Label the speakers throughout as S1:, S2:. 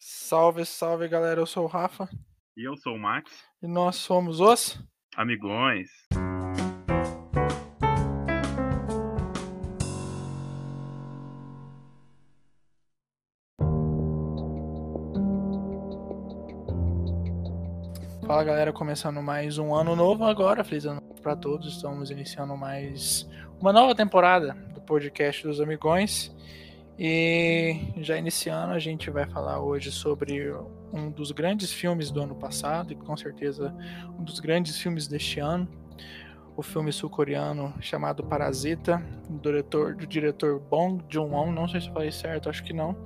S1: Salve, salve galera, eu sou o Rafa.
S2: E eu sou o Max.
S1: E nós somos os
S2: Amigões.
S1: Fala galera, começando mais um ano novo agora, feliz ano para todos. Estamos iniciando mais uma nova temporada do podcast dos Amigões. E já iniciando, a gente vai falar hoje sobre um dos grandes filmes do ano passado e com certeza um dos grandes filmes deste ano, o filme sul-coreano chamado Parasita, do diretor, do diretor Bong Joon-ho, não sei se falei certo, acho que não,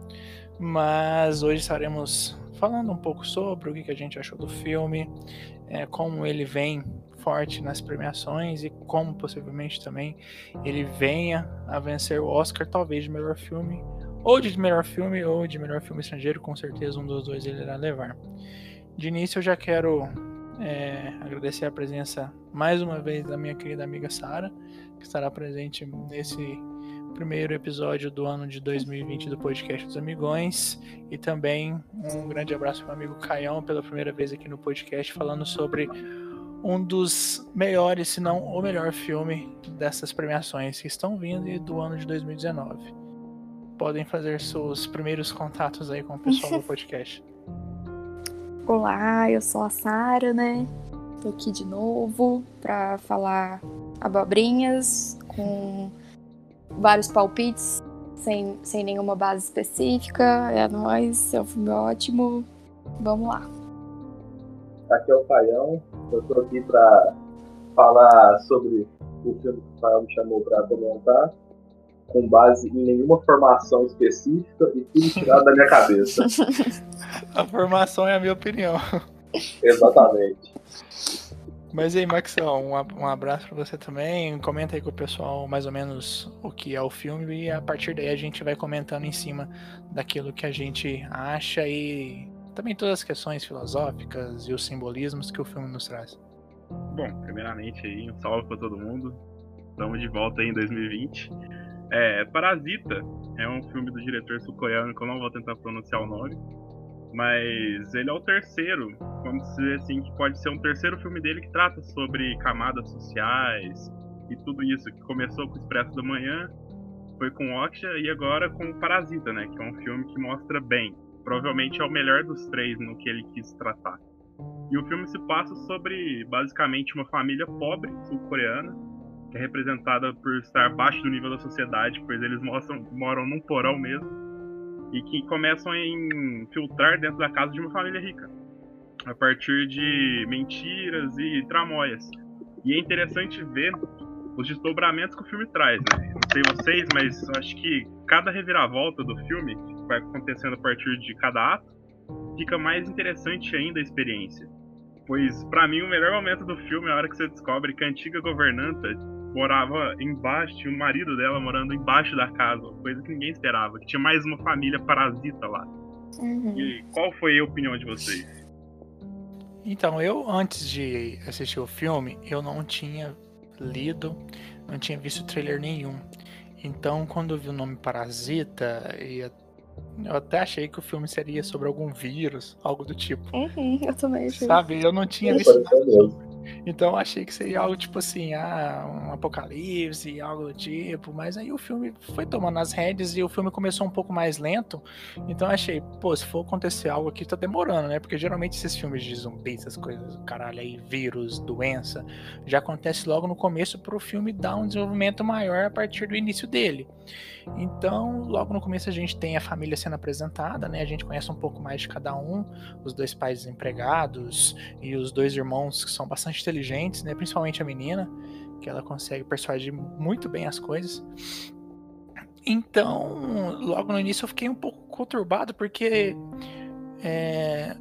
S1: mas hoje estaremos falando um pouco sobre o que a gente achou do filme, é, como ele vem forte nas premiações e como possivelmente também ele venha a vencer o Oscar, talvez de melhor filme, ou de melhor filme, ou de melhor filme estrangeiro, com certeza um dos dois ele irá levar. De início eu já quero é, agradecer a presença mais uma vez da minha querida amiga Sara, que estará presente nesse primeiro episódio do ano de 2020 do podcast dos Amigões. E também um grande abraço para o amigo Caião, pela primeira vez aqui no podcast, falando sobre um dos melhores, se não o melhor filme dessas premiações que estão vindo e do ano de 2019. Podem fazer seus primeiros contatos aí com o pessoal do podcast.
S3: Olá, eu sou a Sara, né? Tô aqui de novo para falar abobrinhas com vários palpites sem, sem nenhuma base específica. É nóis, é um filme ótimo. Vamos lá.
S4: Aqui é o Paião, eu tô aqui para falar sobre o filme que o Paião me chamou para comentar, com base em nenhuma formação específica e tudo tirado da minha cabeça.
S1: a formação é a minha opinião.
S4: Exatamente.
S1: Mas aí, Maxão, um abraço para você também. Comenta aí com o pessoal mais ou menos o que é o filme e a partir daí a gente vai comentando em cima daquilo que a gente acha e também todas as questões filosóficas e os simbolismos que o filme nos traz.
S2: Bom, primeiramente aí, um salve para todo mundo. Estamos de volta aí em 2020. É, Parasita é um filme do diretor sul-coreano que eu não vou tentar pronunciar o nome, mas ele é o terceiro, vamos dizer assim, que pode ser um terceiro filme dele que trata sobre camadas sociais e tudo isso, que começou com o Expresso da Manhã, foi com Oksha e agora com Parasita, né, que é um filme que mostra bem provavelmente é o melhor dos três no que ele quis tratar. E o filme se passa sobre basicamente uma família pobre sul-coreana, que é representada por estar abaixo do nível da sociedade, pois eles mostram, moram num porão mesmo, e que começam a infiltrar dentro da casa de uma família rica, a partir de mentiras e tramóias. E é interessante ver os desdobramentos que o filme traz. Né? Não sei vocês, mas acho que cada reviravolta do filme vai acontecendo a partir de cada ato, fica mais interessante ainda a experiência. Pois, para mim, o melhor momento do filme é a hora que você descobre que a antiga governanta morava embaixo, tinha o marido dela morando embaixo da casa, coisa que ninguém esperava, que tinha mais uma família parasita lá. Uhum. E qual foi a opinião de vocês?
S1: Então, eu antes de assistir o filme, eu não tinha lido, não tinha visto trailer nenhum. Então, quando eu vi o nome Parasita e eu até achei que o filme seria sobre algum vírus, algo do tipo.
S3: Uhum, eu também achei.
S1: Sabe, eu não tinha visto nada então achei que seria algo tipo assim, ah, um apocalipse, algo do tipo. Mas aí o filme foi tomando as rédeas e o filme começou um pouco mais lento. Então achei, pô, se for acontecer algo aqui, tá demorando, né? Porque geralmente esses filmes de zumbi, essas coisas, caralho, aí, vírus, doença, já acontece logo no começo pro filme dar um desenvolvimento maior a partir do início dele. Então, logo no começo a gente tem a família sendo apresentada, né? A gente conhece um pouco mais de cada um, os dois pais desempregados e os dois irmãos que são bastante inteligentes, né? Principalmente a menina, que ela consegue persuadir muito bem as coisas. Então, logo no início eu fiquei um pouco conturbado porque é,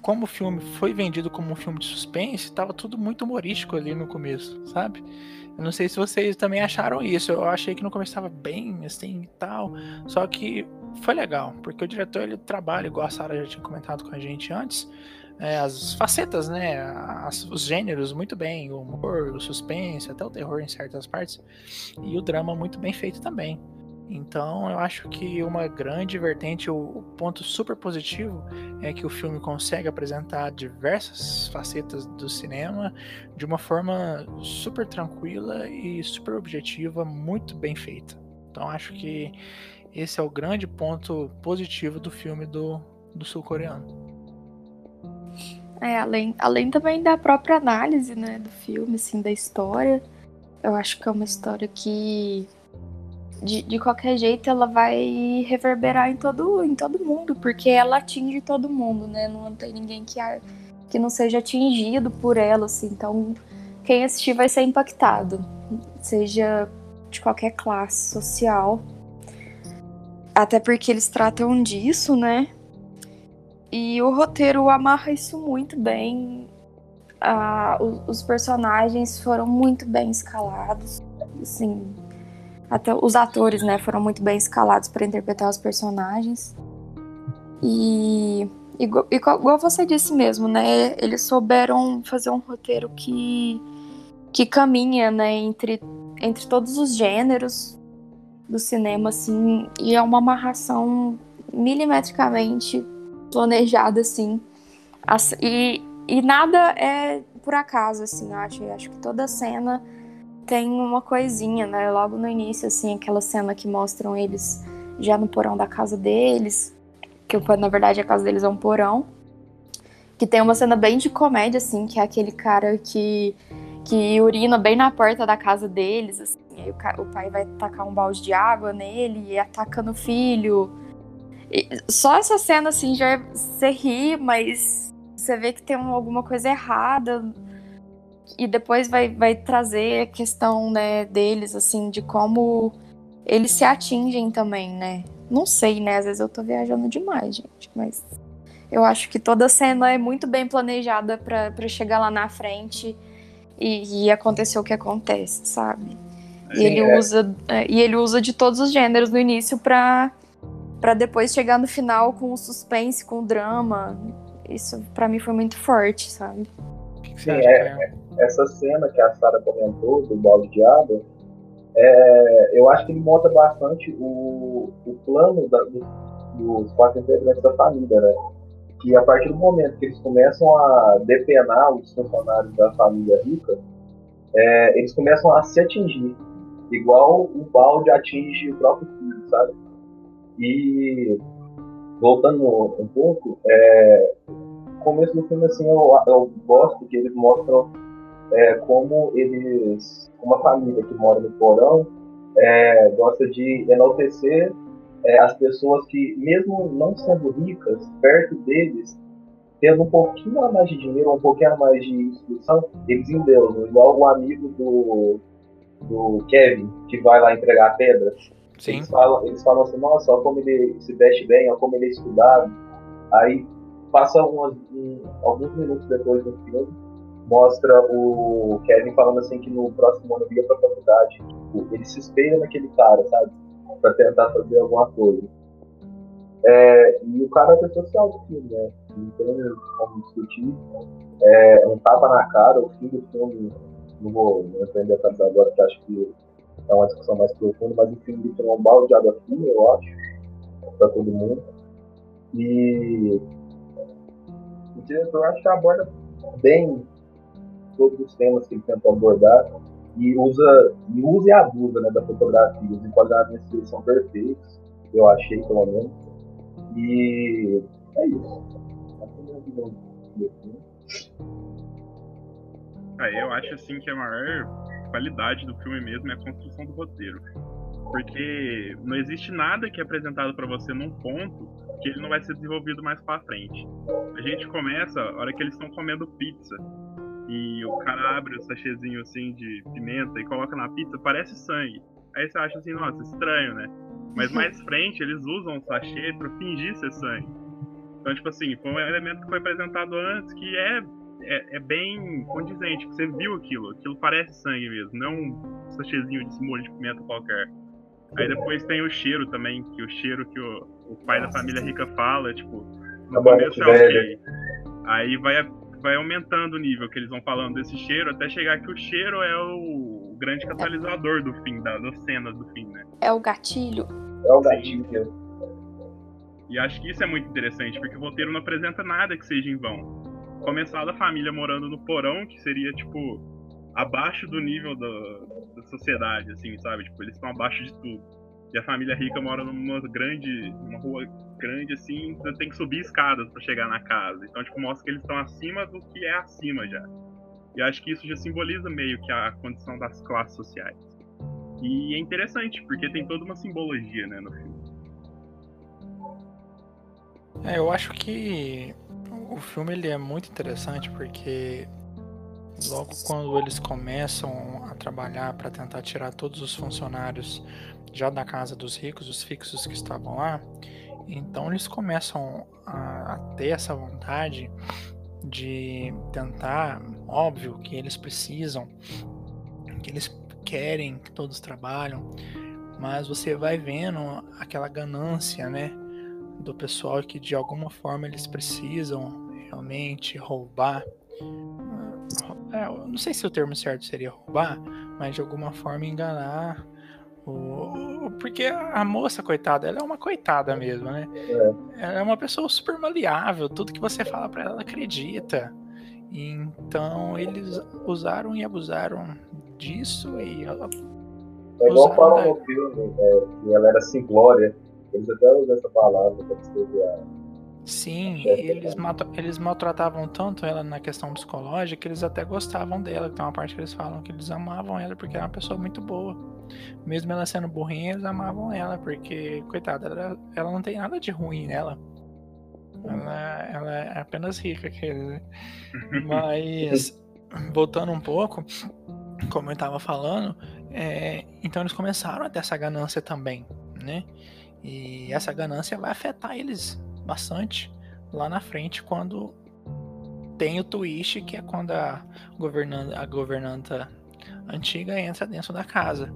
S1: como o filme foi vendido como um filme de suspense, estava tudo muito humorístico ali no começo, sabe? Eu não sei se vocês também acharam isso. Eu achei que no começo estava bem assim e tal. Só que foi legal, porque o diretor ele trabalha, igual a Sarah já tinha comentado com a gente antes, é, as facetas, né? As, os gêneros muito bem, o humor, o suspense, até o terror em certas partes, e o drama muito bem feito também. Então, eu acho que uma grande vertente, o ponto super positivo é que o filme consegue apresentar diversas facetas do cinema de uma forma super tranquila e super objetiva, muito bem feita. Então, acho que esse é o grande ponto positivo do filme do, do sul-coreano.
S3: É, além, além também da própria análise, né, do filme, assim, da história. Eu acho que é uma história que de, de qualquer jeito ela vai reverberar em todo, em todo mundo, porque ela atinge todo mundo, né? Não tem ninguém que, que não seja atingido por ela, assim. Então, quem assistir vai ser impactado, seja de qualquer classe social. Até porque eles tratam disso, né? E o roteiro amarra isso muito bem. Ah, os, os personagens foram muito bem escalados. Assim, até os atores, né, foram muito bem escalados para interpretar os personagens. E, igual, igual você disse mesmo, né, eles souberam fazer um roteiro que, que caminha, né, entre, entre todos os gêneros do cinema, assim, e é uma amarração milimetricamente planejada, assim. E, e nada é por acaso, assim, eu acho. Eu acho que toda cena tem uma coisinha, né? Logo no início, assim, aquela cena que mostram eles já no porão da casa deles, que na verdade a casa deles é um porão. Que tem uma cena bem de comédia, assim, que é aquele cara que, que urina bem na porta da casa deles, assim, aí o, o pai vai tacar um balde de água nele e atacando o filho. E só essa cena, assim, já é, você ri, mas você vê que tem alguma coisa errada e depois vai, vai trazer a questão né, deles, assim, de como eles se atingem também, né? Não sei, né? Às vezes eu tô viajando demais, gente, mas eu acho que toda cena é muito bem planejada para chegar lá na frente e, e, acontecer o que acontece, sabe? E Sim, ele é. usa é, e ele usa de todos os gêneros no início para para depois chegar no final com o suspense, com o drama. Isso para mim foi muito forte, sabe?
S4: Sim, é, essa cena que a Sara comentou do balde de água, é, eu acho que ele mostra bastante o, o plano da, do, dos quatro integrantes da família, né? Que a partir do momento que eles começam a depenar os funcionários da família rica, é, eles começam a se atingir, igual o balde atinge o próprio filho, sabe? E voltando um pouco, é, começo do filme, assim, eu, eu gosto que eles mostram é, como eles, uma família que mora no porão, é, gosta de enaltecer é, as pessoas que, mesmo não sendo ricas, perto deles, tendo um pouquinho a mais de dinheiro, um pouquinho a mais de instrução, eles endeusam. Igual o amigo do, do Kevin, que vai lá entregar a pedra. Sim. Eles falam, eles falam assim, nossa, olha como ele se veste bem, olha como ele é estudado. Aí passa umas, um, alguns minutos depois do filme, mostra o Kevin falando assim que no próximo ano ia pra faculdade. Tipo, ele se espelha naquele cara, sabe? Pra tentar fazer alguma coisa. É, e o caráter social do filme, né? Não tem como discutir. É um tapa na cara, o fim do filme, não vou em detalhes agora, que acho que é uma discussão mais profunda, mas o fim do filme é um balde de água fria, eu acho, pra todo mundo. E o diretor acho que aborda bem todos os temas que ele tentou abordar e usa, e usa e abusa né, da fotografia. Os enquadramentos dele são perfeitos, eu achei pelo menos. E é isso.
S2: É, eu acho assim que a maior qualidade do filme mesmo é a construção do roteiro. Porque não existe nada que é apresentado para você num ponto que ele não vai ser desenvolvido mais para frente. A gente começa a hora que eles estão comendo pizza e o cara abre o sachêzinho assim de pimenta e coloca na pizza, parece sangue. Aí você acha assim, nossa, estranho, né? Mas mais frente eles usam o sachê para fingir ser sangue. Então, tipo assim, foi um elemento que foi apresentado antes que é, é, é bem condizente, que você viu aquilo, aquilo parece sangue mesmo, não um sachêzinho de molho de pimenta qualquer. Aí depois tem o cheiro também, que o cheiro que o, o pai Nossa, da família rica fala, tipo, no começo é ok. Aí vai vai aumentando o nível que eles vão falando desse cheiro, até chegar que o cheiro é o grande catalisador do fim, da, das cenas do fim, né?
S3: É o gatilho.
S4: É o gatilho.
S2: E acho que isso é muito interessante, porque o roteiro não apresenta nada que seja em vão. Começar da família morando no porão, que seria, tipo, abaixo do nível da, da sociedade, assim, sabe? Tipo, eles estão abaixo de tudo. E a família rica mora numa grande, numa rua grande, assim, então tem que subir escadas para chegar na casa. Então, tipo, mostra que eles estão acima do que é acima já. E acho que isso já simboliza meio que a condição das classes sociais. E é interessante, porque tem toda uma simbologia, né, no filme.
S1: É, eu acho que o filme ele é muito interessante porque logo quando eles começam a trabalhar para tentar tirar todos os funcionários já da casa dos ricos, os fixos que estavam lá, então eles começam a, a ter essa vontade de tentar, óbvio que eles precisam, que eles querem que todos trabalham, mas você vai vendo aquela ganância, né, do pessoal que de alguma forma eles precisam realmente roubar. É, não sei se o termo certo seria roubar, mas de alguma forma enganar o, porque a moça, coitada, ela é uma coitada mesmo, né? É. Ela é uma pessoa super maleável, tudo que você fala para ela, ela acredita. Então eles usaram e abusaram disso e ela.
S4: É igual falam no filme, é, que ela era simplória. Eles até usam essa palavra para descrever a.
S1: Sim, eles, eles maltratavam tanto ela na questão psicológica que eles até gostavam dela. Tem uma parte que eles falam que eles amavam ela porque era uma pessoa muito boa. Mesmo ela sendo burrinha, eles amavam ela, porque, coitada, ela, ela não tem nada de ruim nela. Ela, ela é apenas rica? Mas, voltando um pouco, como eu estava falando, é, então eles começaram a ter essa ganância também, né? E essa ganância vai afetar eles bastante lá na frente quando tem o twist, que é quando a governanta, a governanta antiga entra dentro da casa.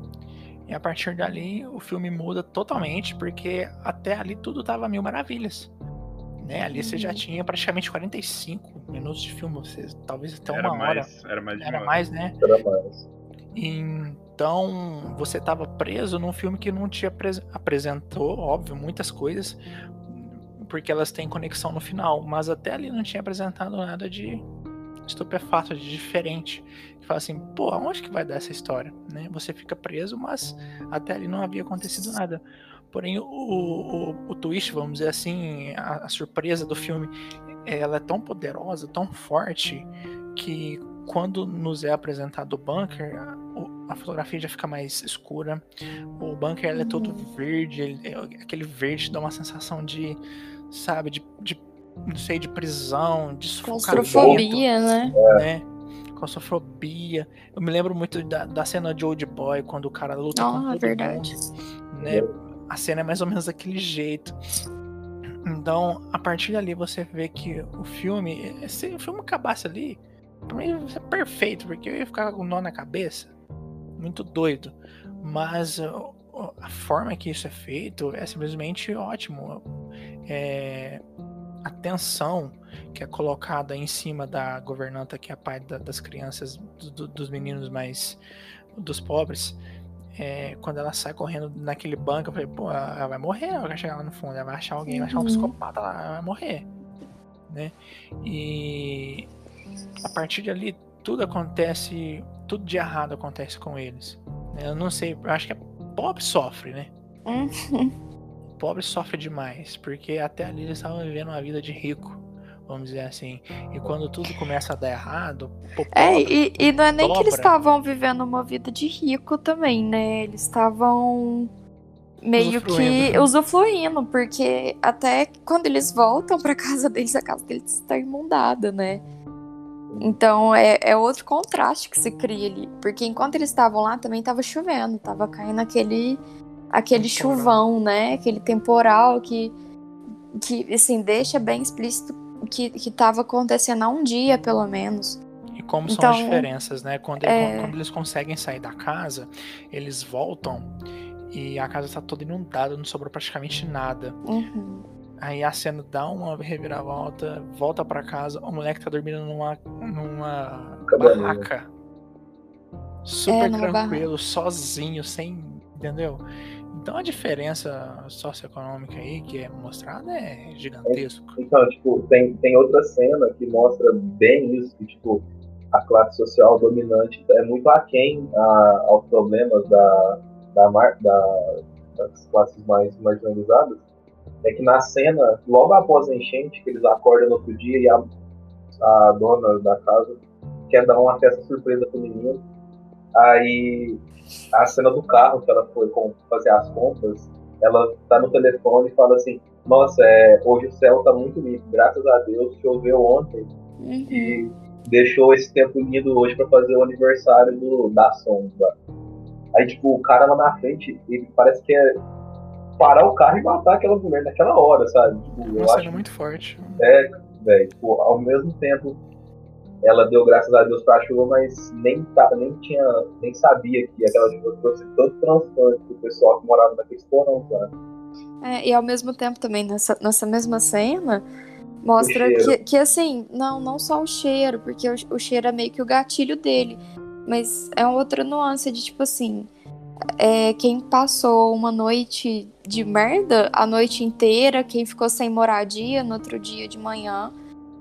S1: E a partir dali o filme muda totalmente, porque até ali tudo tava mil maravilhas. Né? Ali você já uhum. tinha praticamente 45 minutos de filme, você, talvez até
S2: era
S1: uma
S2: mais,
S1: hora.
S2: Era mais,
S1: era mais né?
S4: Era mais.
S1: Então você estava preso num filme que não te apresentou, óbvio, muitas coisas, porque elas têm conexão no final, mas até ali não tinha apresentado nada de estupefato, de diferente. Que fala assim, pô, aonde que vai dar essa história? Né? Você fica preso, mas até ali não havia acontecido nada. Porém, o, o, o twist, vamos dizer assim, a, a surpresa do filme, ela é tão poderosa, tão forte, que quando nos é apresentado o bunker, a, fotografia já fica mais escura. O bunker é todo uhum. verde, ele, aquele verde dá uma sensação de, sabe, de, de não sei, de prisão, de.
S3: Claustrofobia, né?
S1: né? Claustrofobia. Eu me lembro muito da, da cena de Old Boy, quando o cara luta
S3: oh,
S1: com todo
S3: verdade.
S1: Mundo, né? A cena é mais ou menos daquele jeito. Então, a partir dali você vê que o filme, se o filme acabasse ali, pra mim ia ser perfeito, porque eu ia ficar com um nó na cabeça. Muito doido. Mas a forma que isso é feito é simplesmente ótimo. É, a tensão que é colocada em cima da governanta, que é a pai da, das crianças, do, dos meninos mais. dos pobres. É, quando ela sai correndo naquele banco, eu falei, pô, ela vai morrer, ela vai chegar lá no fundo, ela vai achar alguém, vai achar um uhum. psicopata lá, ela vai morrer. Né? E a partir de ali, tudo acontece, tudo de errado acontece com eles. Eu não sei, eu acho que a pobre sofre, né?
S3: Uhum
S1: pobre sofre demais, porque até ali eles estavam vivendo uma vida de rico, vamos dizer assim. E quando tudo começa a dar errado.
S3: é, e, e não é nem dobra. que eles estavam vivendo uma vida de rico também, né? Eles estavam meio que usufruindo, porque até quando eles voltam para casa deles, a casa deles está imundada, né? Então é, é outro contraste que se cria ali. Porque enquanto eles estavam lá também estava chovendo, estava caindo aquele aquele temporal. chuvão, né? Aquele temporal que, que assim, deixa bem explícito que, que tava acontecendo há um dia, pelo menos.
S1: E como então, são as diferenças, né? Quando, é... quando eles conseguem sair da casa, eles voltam e a casa está toda inundada, não sobrou praticamente nada.
S3: Uhum.
S1: Aí a cena dá uma reviravolta, volta para casa, o moleque tá dormindo numa, numa barraca. super
S3: É, numa
S1: tranquilo, sozinho, sem. Entendeu? Então a diferença socioeconômica aí que é mostrada é gigantesco.
S4: Então, tipo, tem, tem outra cena que mostra bem isso, que, tipo, a classe social dominante é muito aquém a, aos problemas da, da, da- das classes mais marginalizadas. É que na cena, logo após a enchente, que eles acordam no outro dia e a, a dona da casa quer dar uma festa surpresa pro menino. Aí a cena do carro que ela foi com- fazer as compras, ela tá no telefone e fala assim, nossa, é, hoje o céu tá muito limpo, graças a Deus, choveu ontem
S3: Uhum.
S4: e deixou esse tempo lindo hoje pra fazer o aniversário do, da sombra. Aí, tipo, o cara lá na frente, ele parece que é parar o carro e matar aquela mulher naquela hora, sabe? Tipo, eu
S1: Uma
S4: acho
S1: cena muito forte.
S4: velho, tipo, ao mesmo tempo ela deu graças a Deus pra chuva, mas nem, tá, nem tinha, nem sabia que aquela chuva trouxe tanto transplante pro pessoal que morava naquele porão, cara.
S3: É, e ao mesmo tempo também, nessa, nessa mesma cena, mostra que, que assim, não, não só o cheiro, porque o, o cheiro é meio que o gatilho dele. Mas é outra nuance de tipo assim. É, quem passou uma noite de merda a noite inteira, quem ficou sem moradia no outro dia de manhã,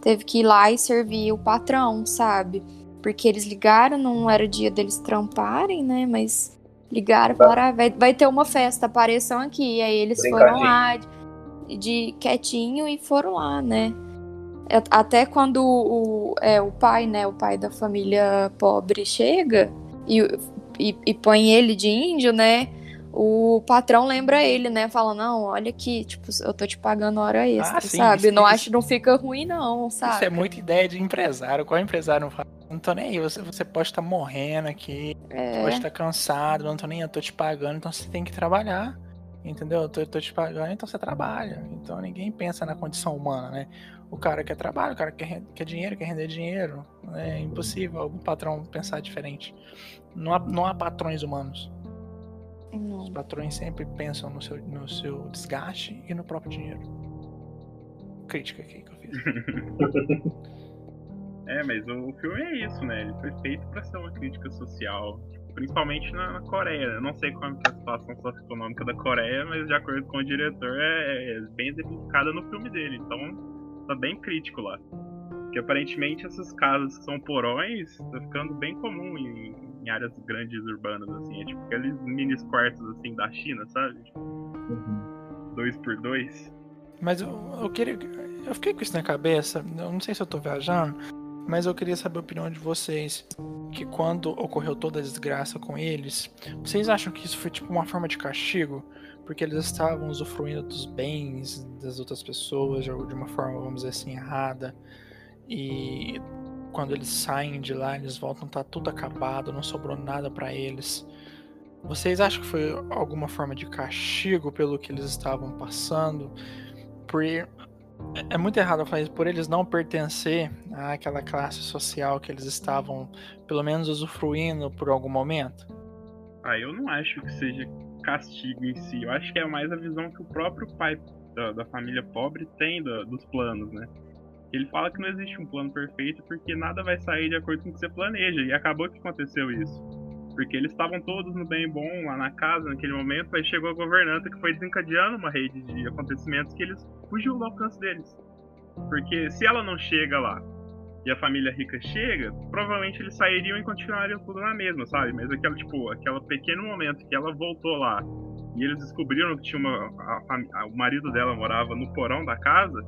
S3: teve que ir lá e servir o patrão, sabe? Porque eles ligaram, não era o dia deles tramparem, né? Mas ligaram e falaram: ah, vai, vai ter uma festa, apareçam aqui. E aí eles foram lá de, de quietinho e foram lá, né? É, Até quando o, é, o pai, né? O pai da família pobre chega e, e, e põe ele de índio, né? O patrão lembra ele, né? Fala, não, olha aqui, tipo, eu tô te pagando hora extra,
S1: Ah, sim,
S3: sabe? não
S1: isso-
S3: acho, não fica ruim, não, sabe?
S1: Isso é muita ideia de empresário. Qual empresário não fala? Não tô nem aí, você, você pode estar morrendo aqui,
S3: É.
S1: pode estar cansado, não tô nem aí, eu tô te pagando, então você tem que trabalhar. Entendeu? Eu tô, eu tô te pagando, então você trabalha. Então ninguém pensa na condição humana, né? O cara quer trabalho, o cara quer, quer dinheiro, quer render dinheiro. É impossível algum patrão pensar diferente. Não há, não há patrões humanos.
S3: Não.
S1: Os patrões sempre pensam no seu, no seu desgaste e no próprio dinheiro. Crítica aqui que eu fiz.
S2: É, mas o filme é isso, né? Ele foi feito pra ser uma crítica social, principalmente na, na Coreia. Eu não sei como que é a situação socioeconômica da Coreia, mas de acordo com o diretor é, é bem exemplificada no filme dele. Então tá bem crítico lá. Porque aparentemente essas casas que são porões tá ficando bem comum em, em áreas grandes urbanas, assim. É tipo aqueles mini quartos assim da China, sabe? Dois por dois.
S1: Mas eu, eu queria. Eu fiquei com isso na cabeça. Eu não sei se eu tô viajando, mas eu queria saber a opinião de vocês. Que quando ocorreu toda a desgraça com eles, vocês acham que isso foi tipo uma forma de castigo? Porque eles estavam usufruindo dos bens das outras pessoas de uma forma, vamos dizer assim, errada. E quando eles saem de lá, eles voltam, tá tudo acabado, não sobrou nada pra eles. Vocês acham que foi alguma forma de castigo pelo que eles estavam passando? Por é é muito errado falar isso, por eles não pertencer àquela classe social que eles estavam, pelo menos, usufruindo por algum momento.
S2: Ah, eu não acho que seja castigo em si. Eu acho que é mais a visão que o próprio pai da, da família pobre tem da- dos planos, né? Ele fala que não existe um plano perfeito porque nada vai sair de acordo com o que você planeja. E acabou que aconteceu isso. Porque eles estavam todos no bem bom lá na casa naquele momento, aí chegou a governanta que foi desencadeando uma rede de acontecimentos que eles fugiu do alcance deles. Porque se ela não chega lá e a família rica chega, provavelmente eles sairiam e continuariam tudo na mesma, sabe? Mas aquela, tipo, aquele pequeno momento que ela voltou lá e eles descobriram que tinha uma. a a- o marido dela morava no porão da casa,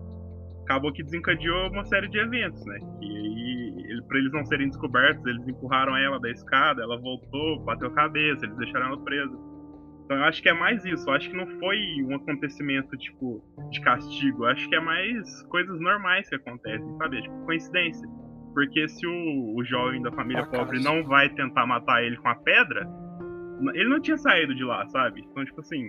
S2: acabou que desencadeou uma série de eventos, né? E aí, ele, pra eles não serem descobertos, eles empurraram ela da escada, ela voltou, bateu a cabeça, eles deixaram ela presa. Então eu acho que é mais isso, eu acho que não foi um acontecimento, tipo, de castigo, eu acho que é mais coisas normais que acontecem, sabe? É, tipo, coincidência. Porque se o, o jovem da família
S1: Acaso.
S2: pobre não vai tentar matar ele com a pedra, ele não tinha saído de lá, sabe? Então, tipo assim,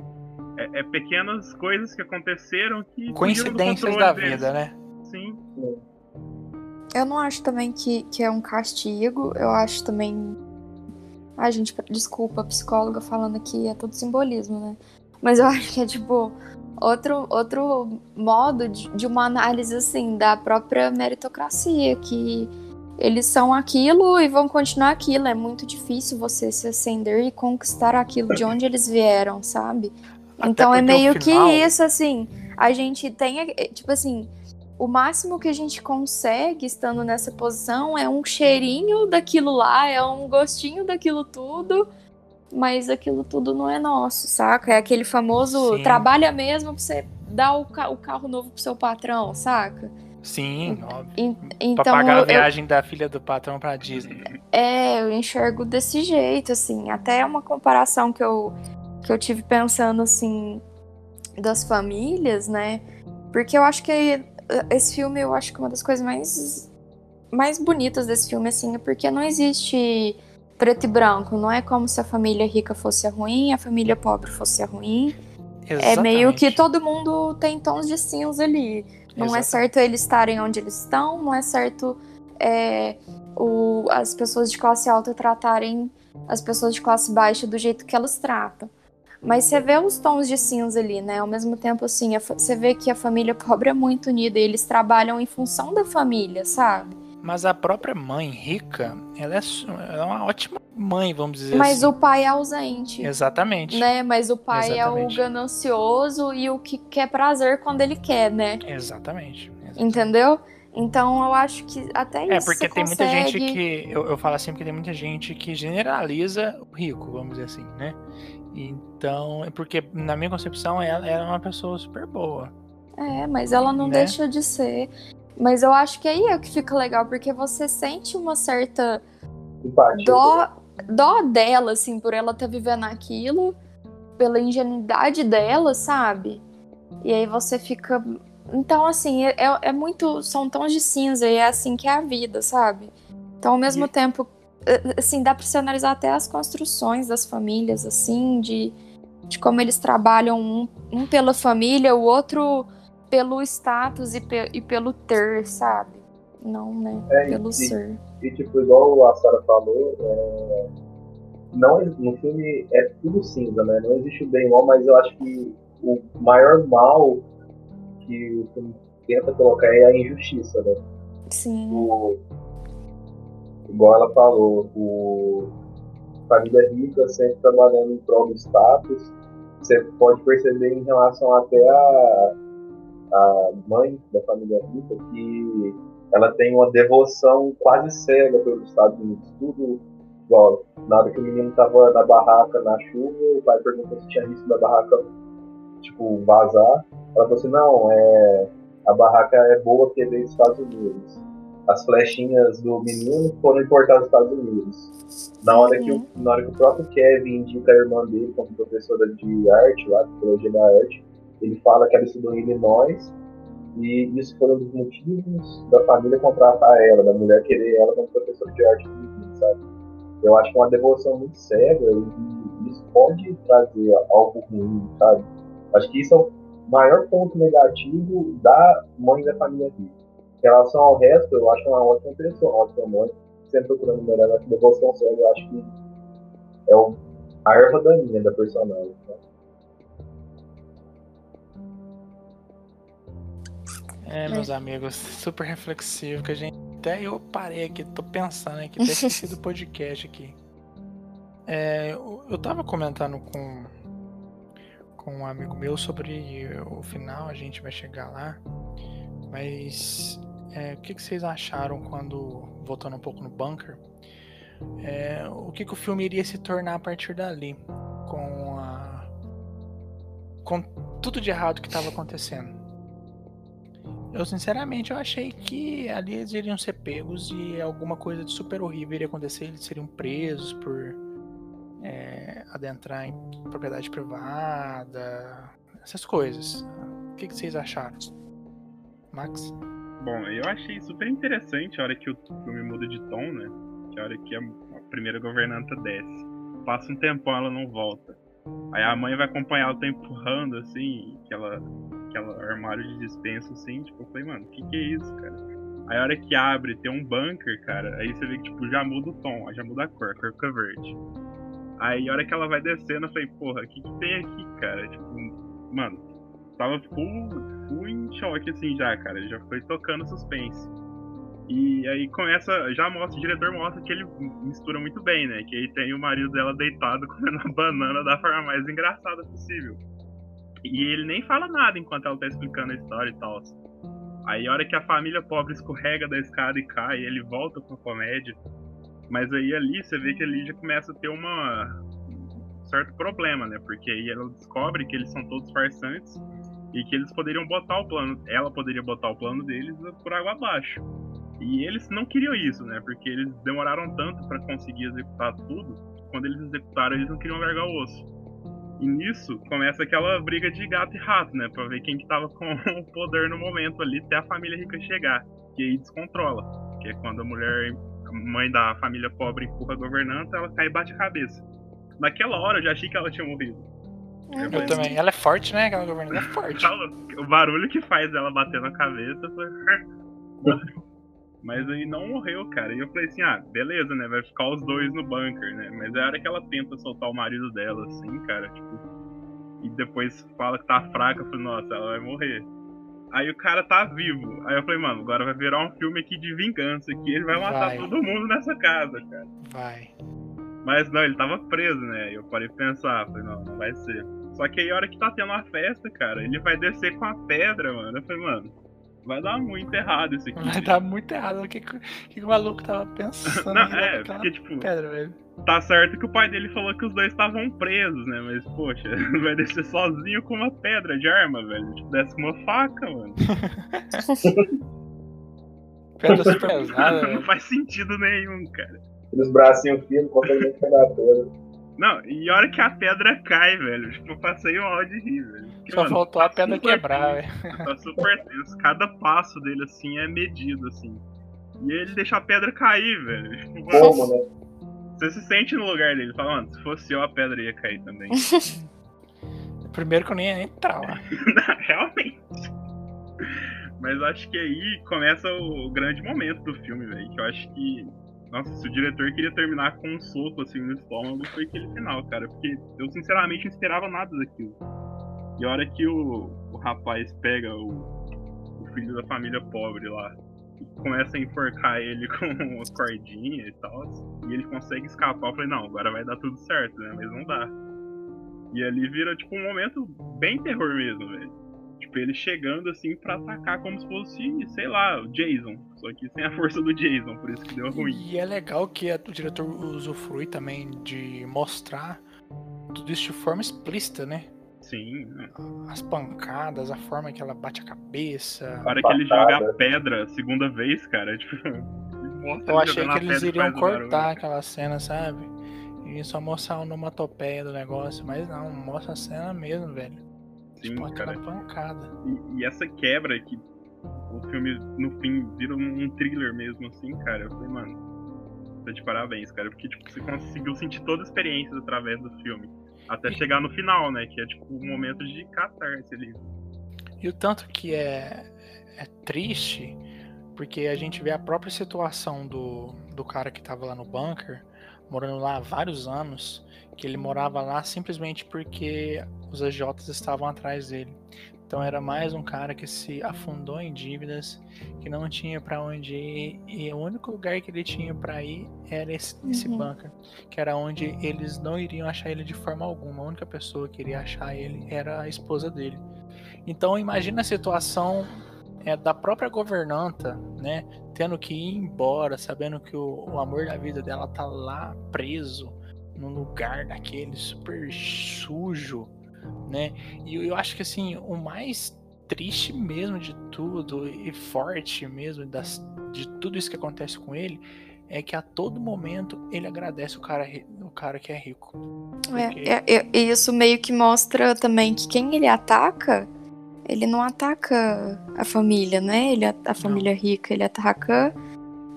S2: é, é pequenas coisas que aconteceram que.
S1: Coincidências da
S2: deles.
S1: vida, né?
S2: Sim.
S3: Eu não acho também que, que é um castigo. Eu acho também. Ai, gente, desculpa, a psicóloga falando aqui, é tudo simbolismo, né? Mas eu acho que é tipo outro, outro modo de, de uma análise assim da própria meritocracia, que Eles são aquilo e vão continuar aquilo. É muito difícil você se acender e conquistar aquilo de onde eles vieram, sabe? Então é meio
S1: final-
S3: que isso, assim. A gente tem, é, tipo assim, o máximo que a gente consegue estando nessa posição é um cheirinho daquilo lá, é um gostinho daquilo tudo, mas aquilo tudo não é nosso, saca? É aquele famoso
S1: Sim.
S3: trabalha mesmo pra você dar o, ca- o carro novo pro seu patrão, saca?
S1: Sim, óbvio.
S3: En-
S1: pra
S3: Então
S1: pagar a
S3: eu- eu,
S1: viagem da filha do patrão pra Disney.
S3: é, eu enxergo desse jeito, assim. Até uma comparação que eu, que eu tive pensando, assim, das famílias, né? Porque eu acho que esse filme, eu acho que uma das coisas mais, mais bonitas desse filme, assim, é porque não existe preto e branco. Não é como se a família rica fosse a ruim, a família pobre fosse a ruim. É meio que
S1: Exatamente.
S3: todo mundo tem tons de cinza ali. Não é
S1: Exatamente.
S3: certo eles estarem onde eles estão, não é certo é, o- as pessoas de classe alta tratarem as pessoas de classe baixa do jeito que elas tratam. Mas você vê os tons de cinza ali, né? Ao mesmo tempo, assim, você vê que a família pobre é muito unida e eles trabalham em função da família, sabe?
S1: Mas a própria mãe rica, ela é, ela é uma ótima mãe, vamos dizer
S3: Mas
S1: assim.
S3: o pai é ausente.
S1: Exatamente.
S3: Né? Mas o pai
S1: Exatamente.
S3: é o ganancioso e o que quer prazer quando ele quer, né?
S1: Exatamente. Exatamente.
S3: Entendeu? Então eu acho que até isso.
S1: É, porque tem muita gente
S3: consegue-
S1: que. Eu, eu falo assim porque tem muita gente que generaliza o rico, vamos dizer assim, né? Então, é porque na minha concepção ela, ela é uma pessoa super boa.
S3: É, mas ela não
S1: Né?
S3: deixa de ser. Mas eu acho que aí é o que fica legal, porque você sente uma certa
S4: Empatia.
S3: dó, dó dela, assim, por ela estar vivendo aquilo, pela ingenuidade dela, sabe? E aí você fica. Então, assim, é, é- é muito. São tons de cinza e é assim que é a vida, sabe? Então, ao mesmo
S1: E-
S3: tempo, assim, dá pra se analisar até as construções das famílias, assim, de, de como eles trabalham um, um pela família, o outro pelo status e, pe- e pelo ter, sabe? Não, né?
S4: É,
S3: pelo
S4: e-
S3: ser.
S4: E tipo, igual a Sarah falou, é, não, no filme é tudo cinza, né? Não existe o bem e o mal, mas eu acho que o maior mal que o filme tenta colocar é a injustiça, né?
S3: Sim.
S4: O, igual ela falou, o família rica sempre trabalhando em prol do status. Você pode perceber em relação até a, a mãe da família rica que ela tem uma devoção quase cega pelos Estados Unidos. Tudo igual. Na hora que o menino tava na barraca na chuva, o pai perguntou se tinha risco da barraca tipo, vazar. Ela falou assim, não, é, a barraca é boa porque veio dos Estados Unidos. As flechinhas do menino foram importadas dos Estados Unidos. Na hora, que o, na hora que o próprio Kevin indica a irmã dele como professora de arte, lá, psicologia da arte, ele fala que ela estudou em Illinois e isso foi um dos motivos da família contratar ela, da mulher querer ela como professora de arte sabe? Eu acho que é uma devoção muito cega e isso pode trazer algo ruim, sabe? Acho que isso é o maior ponto negativo da mãe da família rica. Em relação ao resto, eu acho uma ótima pessoa, uma ótima mãe, sempre procurando melhor a devoção cega, eu acho que é o, a erva daninha da personagem. Né?
S1: É, meus amigos, super reflexivo, que a gente. Até eu parei aqui, tô pensando aqui, até esqueci do podcast aqui. É, eu, eu tava comentando com, com um amigo meu sobre o final, a gente vai chegar lá. Mas é, o que, que vocês acharam quando, voltando um pouco no bunker, é, o que, que o filme iria se tornar a partir dali? Com a. Com tudo de errado que estava acontecendo. Eu sinceramente eu achei que ali eles iriam ser pegos e alguma coisa de super horrível iria acontecer, eles seriam presos por é, adentrar em propriedade privada, essas coisas. O que, que vocês acharam? Max?
S2: Bom, eu achei super interessante a hora que o filme muda de tom, né? Que a hora que a primeira governanta desce. Passa um tempão, ela não volta. Aí a mãe vai acompanhar ela, tá empurrando, assim, aquela, aquela armário de dispensa, assim. Tipo, eu falei, mano, o que que é isso, cara? Aí a hora que abre, tem um bunker, cara. Aí você vê que, tipo, já muda o tom, já muda a cor, a cor fica verde. Aí a hora que ela vai descendo, eu falei, porra, o que que tem aqui, cara? Tipo, mano, tava full, full em choque, assim, já, cara. Já foi tocando suspense. E aí começa, já mostra, o diretor mostra que ele mistura muito bem, né? Que aí tem o marido dela deitado comendo a banana da forma mais engraçada possível. E ele nem fala nada enquanto ela tá explicando a história e tal. Aí a hora que a família pobre escorrega da escada e cai, ele volta com a comédia. Mas aí ali você vê que ali já começa a ter uma um certo problema, né? Porque aí ela descobre que eles são todos farsantes e que eles poderiam botar o plano, ela poderia botar o plano deles por água abaixo. E eles não queriam isso, né? Porque eles demoraram tanto para conseguir executar tudo. Quando eles executaram, eles não queriam largar o osso. E nisso começa aquela briga de gato e rato, né? Pra ver quem que tava com o poder no momento ali, até a família rica chegar. Que aí descontrola. Que é quando a mulher, a mãe da família pobre empurra a governanta, ela cai e bate a cabeça. Naquela hora eu já achei que ela tinha morrido.
S1: Eu, também. Ela é forte, né? Aquela governanta é forte.
S2: o barulho que faz ela bater na cabeça foi. Mas aí não morreu, cara. E eu falei assim, ah, beleza, né? Vai ficar os dois no bunker, né? Mas é a hora que ela tenta soltar o marido dela, assim, cara, tipo. E depois fala que tá fraca, eu falei, nossa, ela vai morrer. Aí o cara tá vivo. Aí eu falei, mano, agora vai virar um filme aqui de vingança, que ele vai matar vai. todo mundo nessa casa, cara.
S1: Vai.
S2: Mas não, ele tava preso, né? Eu parei pra pensar, falei, não, não vai ser. Só que aí a hora que tá tendo a festa, cara, ele vai descer com a pedra, mano. Eu falei, mano, vai dar muito errado isso aqui.
S1: Vai dar muito errado. O que, que, que o maluco tava pensando?
S2: Não, é, porque, tipo.
S1: Pedra, velho.
S2: Tá certo que o pai dele falou que os dois estavam presos, né? Mas, poxa, vai descer sozinho com uma pedra de arma, velho. Tipo, desce com uma faca, mano.
S1: pedra super pesada.
S2: Não faz sentido nenhum, cara.
S4: Os bracinhos finos, conseguem pegar a pedra.
S2: Não, e a hora que a pedra cai, velho, tipo, eu passei um áudio de rir, velho. Porque,
S1: Só mano, faltou a tá pedra quebrar, velho.
S2: Tá super tenso. Cada passo dele, assim, é medido, assim. E ele deixa a pedra cair, velho. Tipo,
S4: Como, né?
S2: Você se sente no lugar dele. Fala, mano, se fosse eu, a pedra ia cair também.
S1: Primeiro que eu nem ia entrar lá.
S2: Realmente. Mas acho que aí começa o grande momento do filme, velho. Que eu acho que nossa, se o diretor queria terminar com um soco assim no estômago, foi aquele final, cara. Porque eu sinceramente não esperava nada daquilo. E a hora que o, o rapaz pega o, o filho da família pobre lá e começa a enforcar ele com uma cordinha e tal, e ele consegue escapar, eu falei, não, agora vai dar tudo certo, né? Mas não dá. E ali vira, tipo, um momento bem terror mesmo, velho. Tipo, ele chegando assim para atacar como se fosse, sei lá, o Jason. Só que sem a força do Jason, por isso que deu ruim.
S1: E é legal que o diretor usufrui também de mostrar tudo isso de forma explícita, né?
S2: Sim.
S1: As pancadas, a forma que ela bate a cabeça.
S2: Para que ele joga a pedra a segunda vez, cara, tipo.
S1: Eu achei que eles iriam cortar aquela cena, sabe? E só mostrar a onomatopeia do negócio, mas não, mostra a cena mesmo, velho.
S2: Sim, cara.
S1: pancada.
S2: E, e, essa quebra que o filme, no fim, vira um, um thriller mesmo, assim, cara. Eu falei, mano, tá de parabéns, cara. Porque, tipo, você conseguiu sentir toda a experiência através do filme. Até chegar no final, né? Que é, tipo, um momento de catarse ali.
S1: E o tanto que é, é triste, porque a gente vê a própria situação do, do cara que tava lá no bunker, morando lá há vários anos, que ele morava lá simplesmente porque os AJs estavam atrás dele. Então era mais um cara que se afundou em dívidas, que não tinha para onde ir e o único lugar que ele tinha para ir era esse, esse uhum. bunker, que era onde eles não iriam achar ele de forma alguma. A única pessoa que iria achar ele era a esposa dele. Então imagina a situação é, da própria governanta, né, tendo que ir embora, sabendo que o, o amor da vida dela tá lá preso num lugar daquele super sujo, né? E eu acho que assim, o mais triste mesmo de tudo e forte mesmo das, de tudo isso que acontece com ele é que a todo momento ele agradece o cara, o cara que é rico.
S3: Porque... É, é, é, isso meio que mostra também que quem ele ataca, ele não ataca a família, né? Ele a família não. rica, ele ataca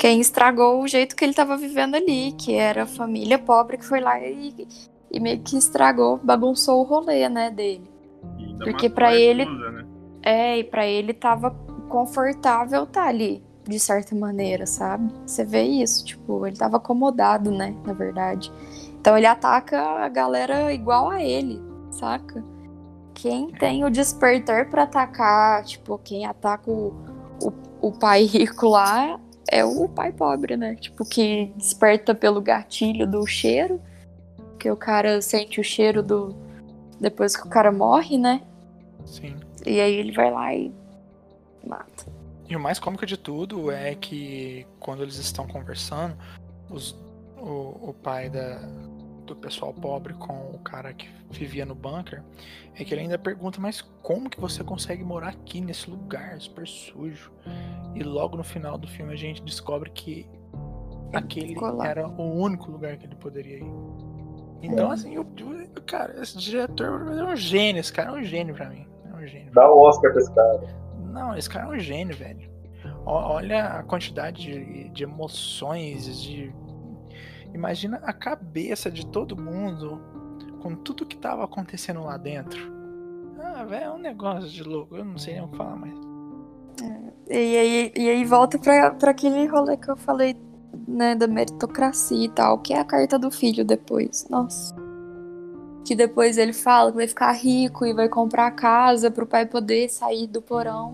S3: quem estragou o jeito que ele estava vivendo ali, que era a família pobre que foi lá e, e meio que estragou, bagunçou o rolê, né, dele. Porque para ele né? é, e para ele tava confortável estar tá ali, de certa maneira, sabe? Você vê isso, tipo, ele tava acomodado, né, na verdade. Então ele ataca a galera igual a ele, saca? Quem tem o despertar para atacar, tipo, quem ataca o, o, o pai rico lá é o pai pobre, né? Tipo, que desperta pelo gatilho do cheiro. Que o cara sente o cheiro do. Depois que o cara morre, né?
S1: Sim.
S3: E aí ele vai lá e mata.
S1: E o mais cômico de tudo é que quando eles estão conversando, os, o, o pai da, do pessoal pobre com o cara que vivia no bunker, é que ele ainda pergunta, mas como que você consegue morar aqui nesse lugar super sujo? E logo no final do filme a gente descobre que aquele era o único lugar que ele poderia ir. Então, assim, o, o- cara, esse diretor é um gênio, esse cara é um gênio pra mim. É um gênio.
S4: Dá o Oscar pra esse cara.
S1: Não, esse cara é um gênio, velho. Olha a quantidade de, de emoções, de. Imagina a cabeça de todo mundo com tudo que tava acontecendo lá dentro. Ah, velho, é um negócio de louco. Eu não sei nem o que falar mais.
S3: E aí, e aí volta pra, pra aquele rolê que eu falei, né, da meritocracia e tal, que é a carta do filho depois. Nossa. Que depois ele fala que vai ficar rico e vai comprar a casa pro pai poder sair do porão.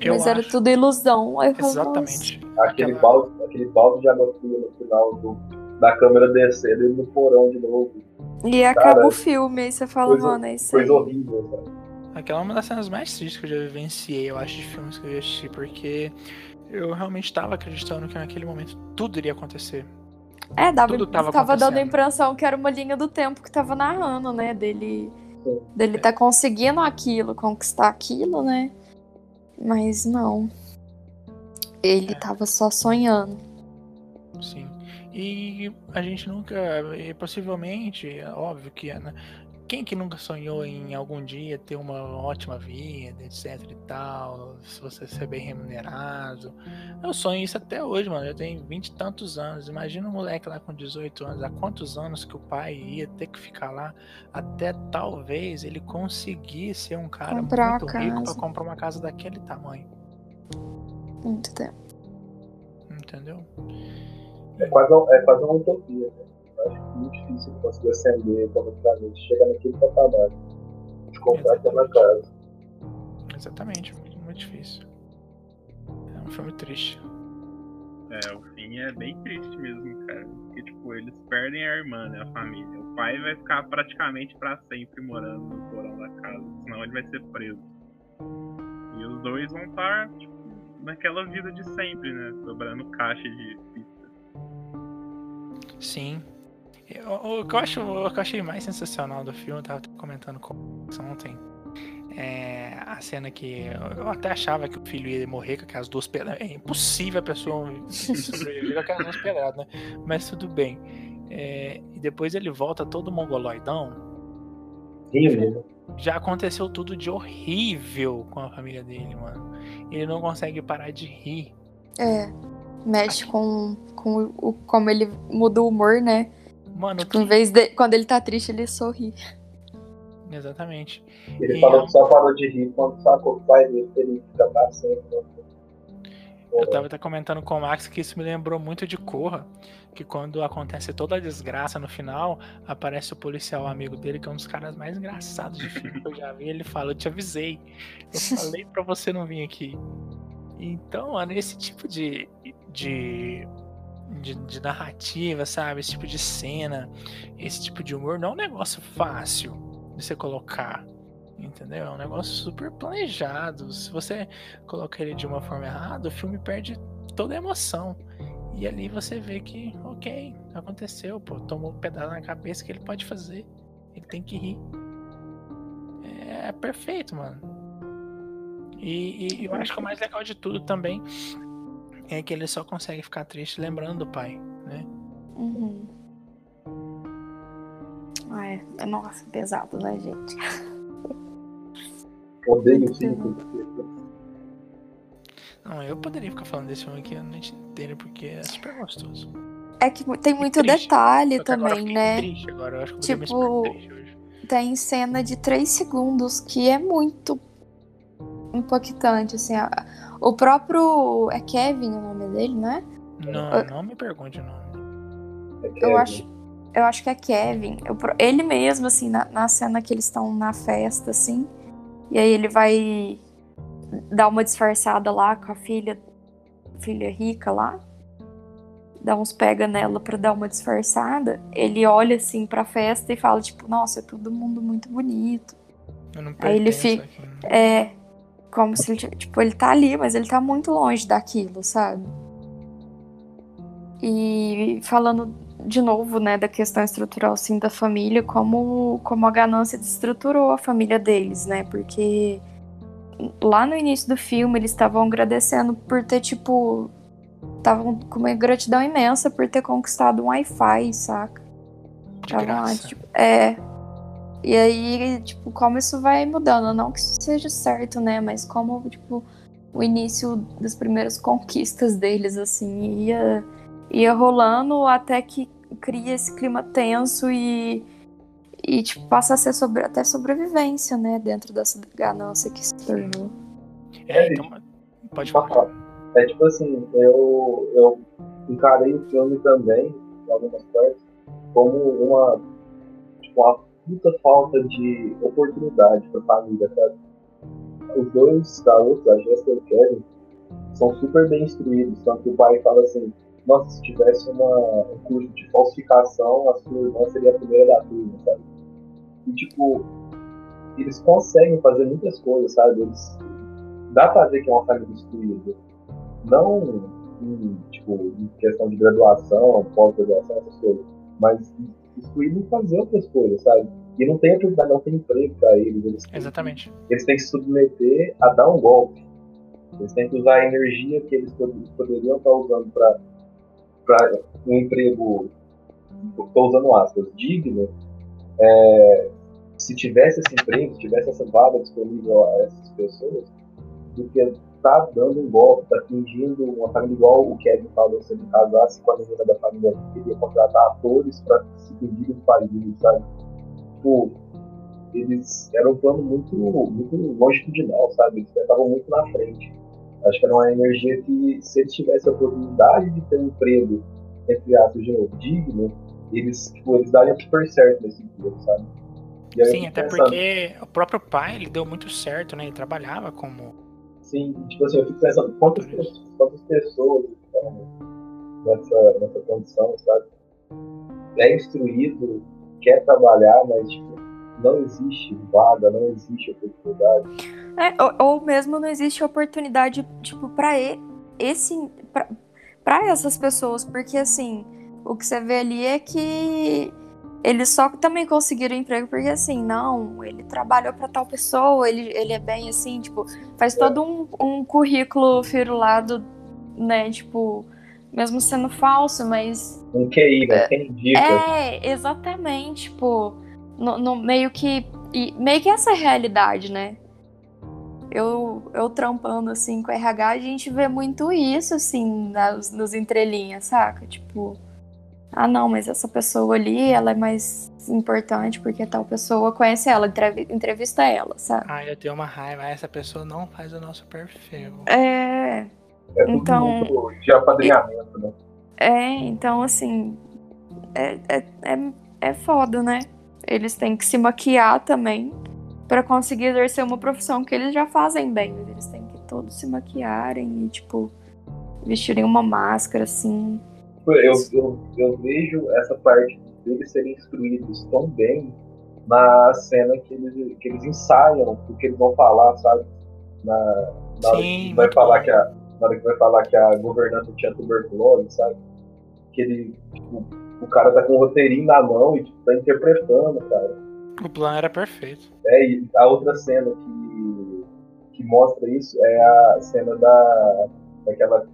S1: Eu
S3: Mas era
S1: acho-
S3: tudo ilusão. Aí
S1: Exatamente.
S4: Aquele
S1: Aquela-
S4: balde, aquele balde de água fria no final do, da câmera descendo e no porão de novo.
S3: E acaba
S4: Cara,
S3: o filme, aí você fala,
S4: coisa-
S3: mano, é isso aí.
S4: Coisa horrível, sabe?
S1: Aquela é uma das cenas mais tristes que eu já vivenciei, eu acho, de filmes que eu já assisti, porque eu realmente estava acreditando que naquele momento tudo iria acontecer.
S3: É, dava,
S1: Tudo tava
S3: tava dando a impressão que era uma linha do tempo que tava narrando, né? Dele,
S4: Sim.
S3: dele tá conseguindo aquilo, conquistar aquilo, né? Mas não. Ele
S1: É.
S3: tava só sonhando.
S1: Sim. E a gente nunca, e possivelmente, é óbvio que né, quem que nunca sonhou em algum dia ter uma ótima vida, etc e tal, se você ser bem remunerado. Eu sonho isso até hoje, mano. Eu tenho vinte e tantos anos. Imagina um moleque lá com 18 anos, há quantos anos que o pai ia ter que ficar lá até talvez ele conseguir ser um cara
S3: Comprar
S1: muito rico para comprar uma casa daquele tamanho,
S3: Muito tempo.
S1: entendeu?
S4: É quase, um- é quase uma utopia. Né? Acho que é muito difícil conseguir ascender economicamente, chegar naquele patamar de comprar aquela casa.
S1: Exatamente, muito, muito difícil. É um filme triste.
S2: É, o fim é bem triste mesmo, cara. Porque, tipo, eles perdem a irmã, né? A família. O pai vai ficar praticamente pra sempre morando no porão da casa, senão ele vai ser preso. E os dois vão estar, tipo, naquela vida de sempre, né? Sobrando caixa de pizza.
S1: Sim. O, o que eu acho, o que eu achei mais sensacional do filme, eu tava comentando com o ontem, é a cena que eu, até achava que o filho ia morrer com aquelas duas pedradas. É impossível a pessoa sobreviver com aquelas duas pedradas, né? Mas tudo bem. É, e depois ele volta todo mongoloidão. Já aconteceu tudo de horrível com a família dele, mano. Ele não consegue parar de rir.
S3: É. Mexe com, com o, como ele muda o humor, né?
S1: Mano,
S3: Tipo, em vez de. Quando ele tá triste, ele sorri.
S1: exatamente.
S4: Ele
S1: E
S4: falou
S1: a-
S4: que só parou de rir quando sacou que o pai dele que ficar pra sempre.
S1: Eu tava até comentando com o Max que isso me lembrou muito de Corra, que quando acontece toda a desgraça no final, aparece o policial amigo dele, que é um dos caras mais engraçados de filme que eu já vi. Ele fala: Eu te avisei, eu falei pra você não vir aqui. Então, mano, esse tipo de, de, de, de narrativa, sabe? Esse tipo de cena, esse tipo de humor não é um negócio fácil de você colocar. Entendeu? É um negócio super planejado. Se você colocar ele de uma forma errada, o filme perde toda a emoção. E ali você vê que, ok, aconteceu, pô, tomou um pedaço na cabeça que ele pode fazer. Ele tem que rir. É perfeito, mano. E, e eu acho que o mais legal de tudo também é que ele só consegue ficar triste lembrando do pai, né?
S3: Uhum. Ah, é. Nossa, pesado, né, gente?
S4: Odeio filme.
S1: Não, eu poderia ficar falando desse filme aqui a noite inteira porque é super gostoso.
S3: É que tem muito
S1: triste.
S3: detalhe
S1: eu
S3: também, né?
S1: Triste agora, eu acho que eu
S3: Tipo,
S1: super triste hoje.
S3: Tem cena de 3 segundos que é muito impactante, assim. a- O próprio. É Kevin o nome dele, né?
S1: Não, não me pergunte o nome.
S3: Eu acho, eu acho que é Kevin. Eu ele mesmo, assim, na, na cena que eles estão na festa, assim. E aí ele vai dar uma disfarçada lá com a filha filha rica lá, dá uns pega nela pra dar uma disfarçada, ele olha assim pra festa e fala, tipo, nossa, é todo mundo muito bonito.
S1: Eu não
S3: Aí ele fica-
S1: aqui.
S3: É como se ele, tipo, ele tá ali, mas ele tá muito longe daquilo, sabe? E falando de novo, né, da questão estrutural, assim, da família, como, como a ganância destruturou a família deles, né? Porque lá no início do filme eles estavam agradecendo por ter, tipo, estavam com uma gratidão imensa por ter conquistado um Wi-Fi, saca?
S1: De
S3: Estavam lá,
S1: graça.
S3: tipo, é. E aí, tipo, como isso vai mudando. Não que isso seja certo, né? Mas como, tipo, o início das primeiras conquistas deles, assim, ia, ia rolando até que cria esse clima tenso e, e tipo, passa a ser sobre, até sobrevivência, né? Dentro dessa ganância que se tornou.
S1: É, então, pode falar.
S4: É tipo assim, eu, eu encarei o filme também, em algumas partes, como uma, tipo, uma puta falta de oportunidade pra família, sabe? Os dois garotos, a Jéssica e o Kevin, são super bem instruídos, tanto que o pai fala assim, nossa, se tivesse uma, um curso de falsificação, a sua irmã seria a primeira da turma, sabe? E tipo, eles conseguem fazer muitas coisas, sabe? Eles, dá pra ver que é uma família instruída não em, tipo, em questão de graduação, pós-graduação, essas coisas, mas excluído em fazer outras coisas, sabe? E não tem oportunidade, não tem emprego pra eles. Eles,
S1: Exatamente.
S4: eles têm que se submeter a dar um golpe. Eles têm que usar a energia que eles pod- poderiam estar usando para um emprego, estou usando aspas, digno. é, se tivesse esse emprego, se tivesse essa vaga disponível a essas pessoas, do que tá dando um golpe, tá fingindo uma família igual o Kevin falou, se ele casasse com a menina da família, que queria contratar atores para se fingir de paridos, sabe? Tipo, eles eram um plano muito, muito longitudinal, sabe? Eles estavam muito na frente. Acho que era uma energia que, se eles tivessem a oportunidade de ter um emprego, entre aspas, de novo, digno, eles, tipo, eles dariam super certo nesse emprego, sabe?
S1: Sim, até
S4: pensando-
S1: porque o próprio pai, ele deu muito certo, né? Ele trabalhava como...
S4: Sim, tipo assim, eu fico pensando quantas, quantas pessoas estão nessa, nessa condição, sabe? É instruído, quer trabalhar, mas tipo, não existe vaga, não existe oportunidade.
S3: É, ou, ou mesmo não existe oportunidade, tipo, pra e- esse. Pra essas pessoas, porque assim, o que você vê ali é que eles só também conseguiram emprego porque assim, não, ele trabalhou pra tal pessoa, ele, ele é bem assim, tipo, faz todo um, um currículo firulado, né, tipo, mesmo sendo falso, mas
S4: Um QI, né? Quem indica?
S3: é, exatamente, tipo, no, no meio que. e meio que essa é a realidade, né? Eu, eu trampando assim com RH, a gente vê muito isso, assim, nas, nos entrelinhas, saca? Tipo, ah não, mas essa pessoa ali, ela é mais importante porque tal pessoa conhece ela, entrevi- entrevista ela, sabe?
S1: Ah, eu tenho uma raiva. Essa pessoa não faz o nosso perfil.
S3: É,
S4: É
S3: então-
S4: de apadrinhamento, né?
S3: É, então assim, é, é, é, é foda, né? Eles têm que se maquiar também pra conseguir exercer uma profissão que eles já fazem bem. mas Eles têm que todos se maquiarem e, tipo, vestirem uma máscara, assim.
S4: Eu, eu, eu vejo essa parte deles serem instruídos tão bem na cena que eles, que eles ensaiam o que eles vão falar, sabe? Na, na hora
S1: Sim,
S4: que vai falar
S1: bom.
S4: que a na hora que vai falar que a governanta tinha tuberculose, sabe? Que ele, tipo, o cara tá com o roteirinho na mão e tipo, tá interpretando, cara.
S1: O plano era perfeito.
S4: É, e a outra cena que, que mostra isso é a cena da, daquela,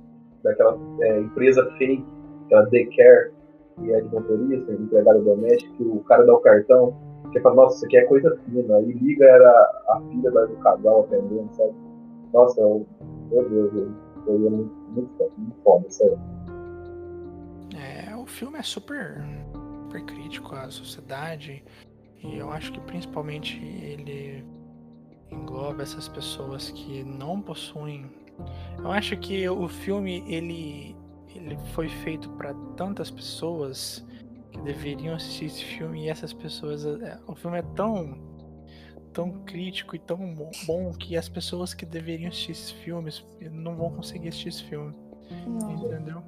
S4: daquela é, empresa fake, aquela daycare, que é de motorista, de empregada doméstica, que o cara dá o cartão, que fala, nossa, isso aqui é coisa fina. E liga era a filha do casal atendendo, sabe? Nossa, eu, meu Deus, eu, eu ia muito, muito, muito foda, sério.
S1: É, o filme é super, super crítico à sociedade e eu acho que principalmente ele engloba essas pessoas que não possuem. Eu acho que o filme ele ele foi feito para tantas pessoas que deveriam assistir esse filme e essas pessoas é, o filme é tão tão crítico e tão bo- bom que as pessoas que deveriam assistir esses filmes não vão conseguir assistir esse filme.
S3: Não.
S1: Entendeu?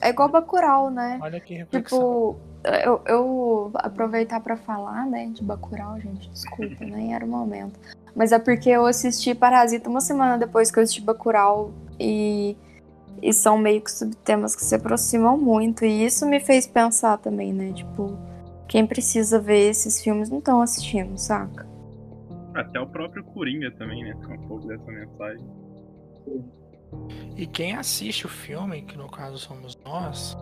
S3: É igual Bacurau, né?
S1: Olha que reflexão.
S3: Tipo, eu, eu aproveitar pra falar, né, de Bacurau, gente, desculpa, nem era o momento. Mas é porque eu assisti Parasita uma semana depois que eu assisti Bacurau e, e são meio que subtemas que se aproximam muito. E isso me fez pensar também, né, tipo, quem precisa ver esses filmes não estão assistindo, saca?
S2: Até o próprio Coringa também, né? Tem um pouco dessa mensagem.
S1: E quem assiste o filme, que no caso somos nós,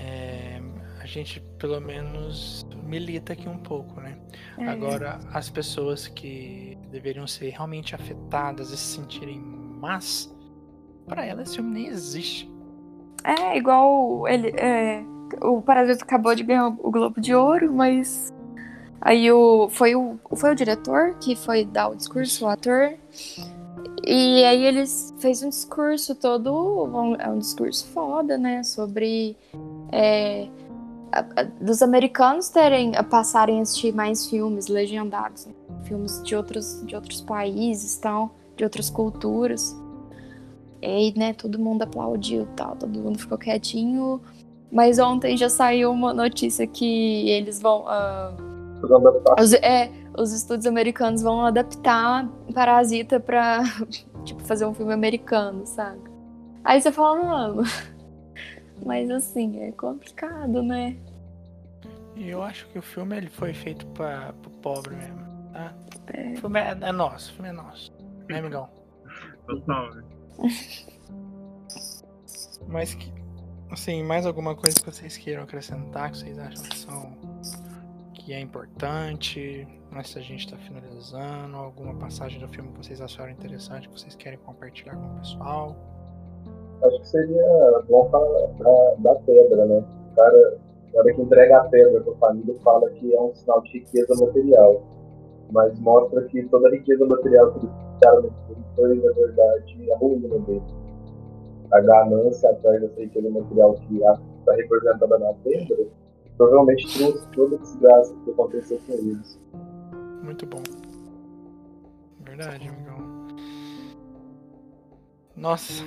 S1: é, a gente pelo menos milita aqui um pouco, né?
S3: É.
S1: Agora, as pessoas que deveriam ser realmente afetadas e se sentirem más, para elas esse filme nem existe.
S3: É, igual ele. É, o Parasita acabou de ganhar o Globo de Ouro, mas. Aí o. Foi o, foi o diretor que foi dar o discurso, o ator. E aí eles fez um discurso todo. um- É um discurso foda, né? Sobre. é, a- a- dos americanos terem. a passarem a assistir mais filmes legendados. né? Filmes de outros, de outros países tal, de outras culturas. E aí, né, todo mundo aplaudiu e tal, todo mundo ficou quietinho. Mas ontem já saiu uma notícia que eles vão.
S4: adaptação.
S3: os, é, os estúdios americanos vão adaptar Parasita pra tipo, fazer um filme americano, sabe? Aí você fala, mano. Mas assim, é complicado, né?
S1: E eu acho que o filme ele foi feito para o pobre mesmo, tá?
S3: É.
S1: O filme é, é nosso, o filme é nosso. Né, amigão?
S2: Total, né?
S1: Mas que. Assim, mais alguma coisa que vocês queiram acrescentar, que vocês acham que são. que é importante, mas se a gente tá finalizando, alguma passagem do filme que vocês acharam interessante, que vocês querem compartilhar com o pessoal.
S4: Acho que seria bom falar da, pedra, né? O cara, na hora que entrega a pedra pra família, fala que é um sinal de riqueza material. Mas mostra que toda a riqueza material que eles ficaram no filme foi, na verdade, a ruína dele. A ganância atrás dessa riqueza material que está representada na pedra provavelmente trouxe toda a desgraça que aconteceu com eles.
S1: Muito bom. Verdade, amigão. Nossa,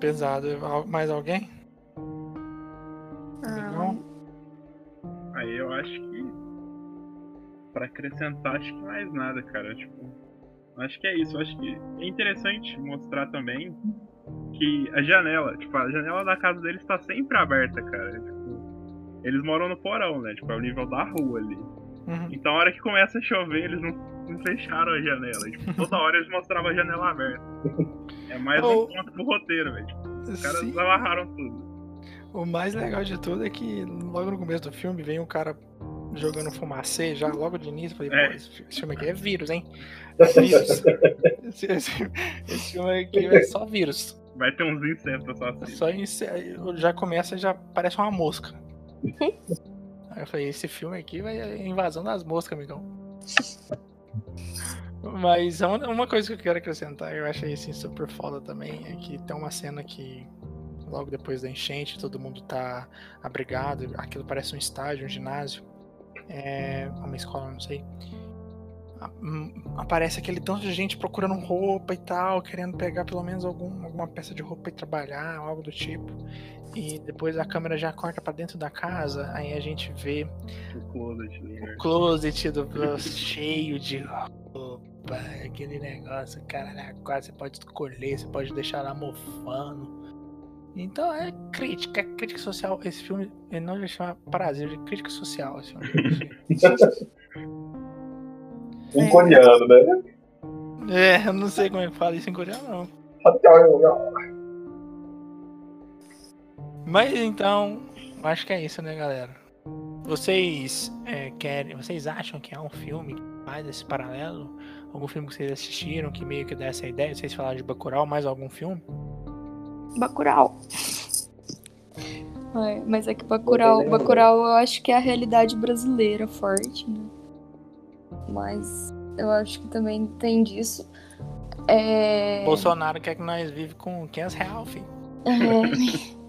S1: pesado. Mais alguém?
S3: Ah,
S1: Amigão?
S2: Aí eu acho que. Pra acrescentar, acho que mais nada, cara. Tipo. Acho que é isso. Acho que é interessante mostrar também que a janela, tipo, a janela da casa deles tá sempre aberta, cara. Tipo, eles moram no porão, né? Tipo, é o nível da rua ali.
S1: Uhum.
S2: Então a hora que começa a chover, eles não, não fecharam a janela. Tipo, toda hora eles mostravam a janela aberta. É mais
S1: Oh.
S2: um ponto pro roteiro, velho. Os caras
S1: Sim.
S2: amarraram tudo.
S1: O mais legal de tudo é que logo no começo do filme vem um cara jogando fumacê já logo de início. Falei,
S2: É.
S1: pô, esse fi- esse filme aqui é vírus, hein? Vírus. esse, esse- esse filme aqui é só vírus.
S2: Vai ter uns insetos só
S1: É
S2: assim.
S1: Só inse- já começa, já parece uma mosca. Aí eu falei, esse filme aqui vai é invasão das moscas, amigão. Mas uma, uma coisa que eu quero acrescentar, eu achei assim super foda também, é que tem uma cena que logo depois da enchente, todo mundo tá abrigado, aquilo parece um estádio, um ginásio, é, uma escola, não sei. Hum, Aparece aquele tanto de gente procurando roupa e tal, querendo pegar pelo menos algum, alguma peça de roupa e trabalhar, algo do tipo. E depois a câmera já corta pra dentro da casa, aí a gente vê
S2: O closet do
S1: o closet do cheio de roupa, aquele negócio, cara, quase você pode escolher, você pode deixar lá mofando. Então é crítica, é crítica social. Esse filme, ele não vai chamar Parasita, de crítica social. Esse filme.
S4: Um coreano, né?
S1: é, eu não sei como é que fala isso em coreano, não. Mas então, acho que é isso, né, galera? Vocês é, querem, vocês acham que é um filme que faz esse paralelo? Algum filme que vocês assistiram que meio que dá essa ideia? Vocês falaram de Bacurau, mais algum filme?
S3: Bacurau. É, mas é que Bacurau, Bacurau eu acho que é a realidade brasileira forte, né? Mas eu acho que também tem disso. É...
S1: Bolsonaro quer que nós vive com 500 reais, filho.
S3: É.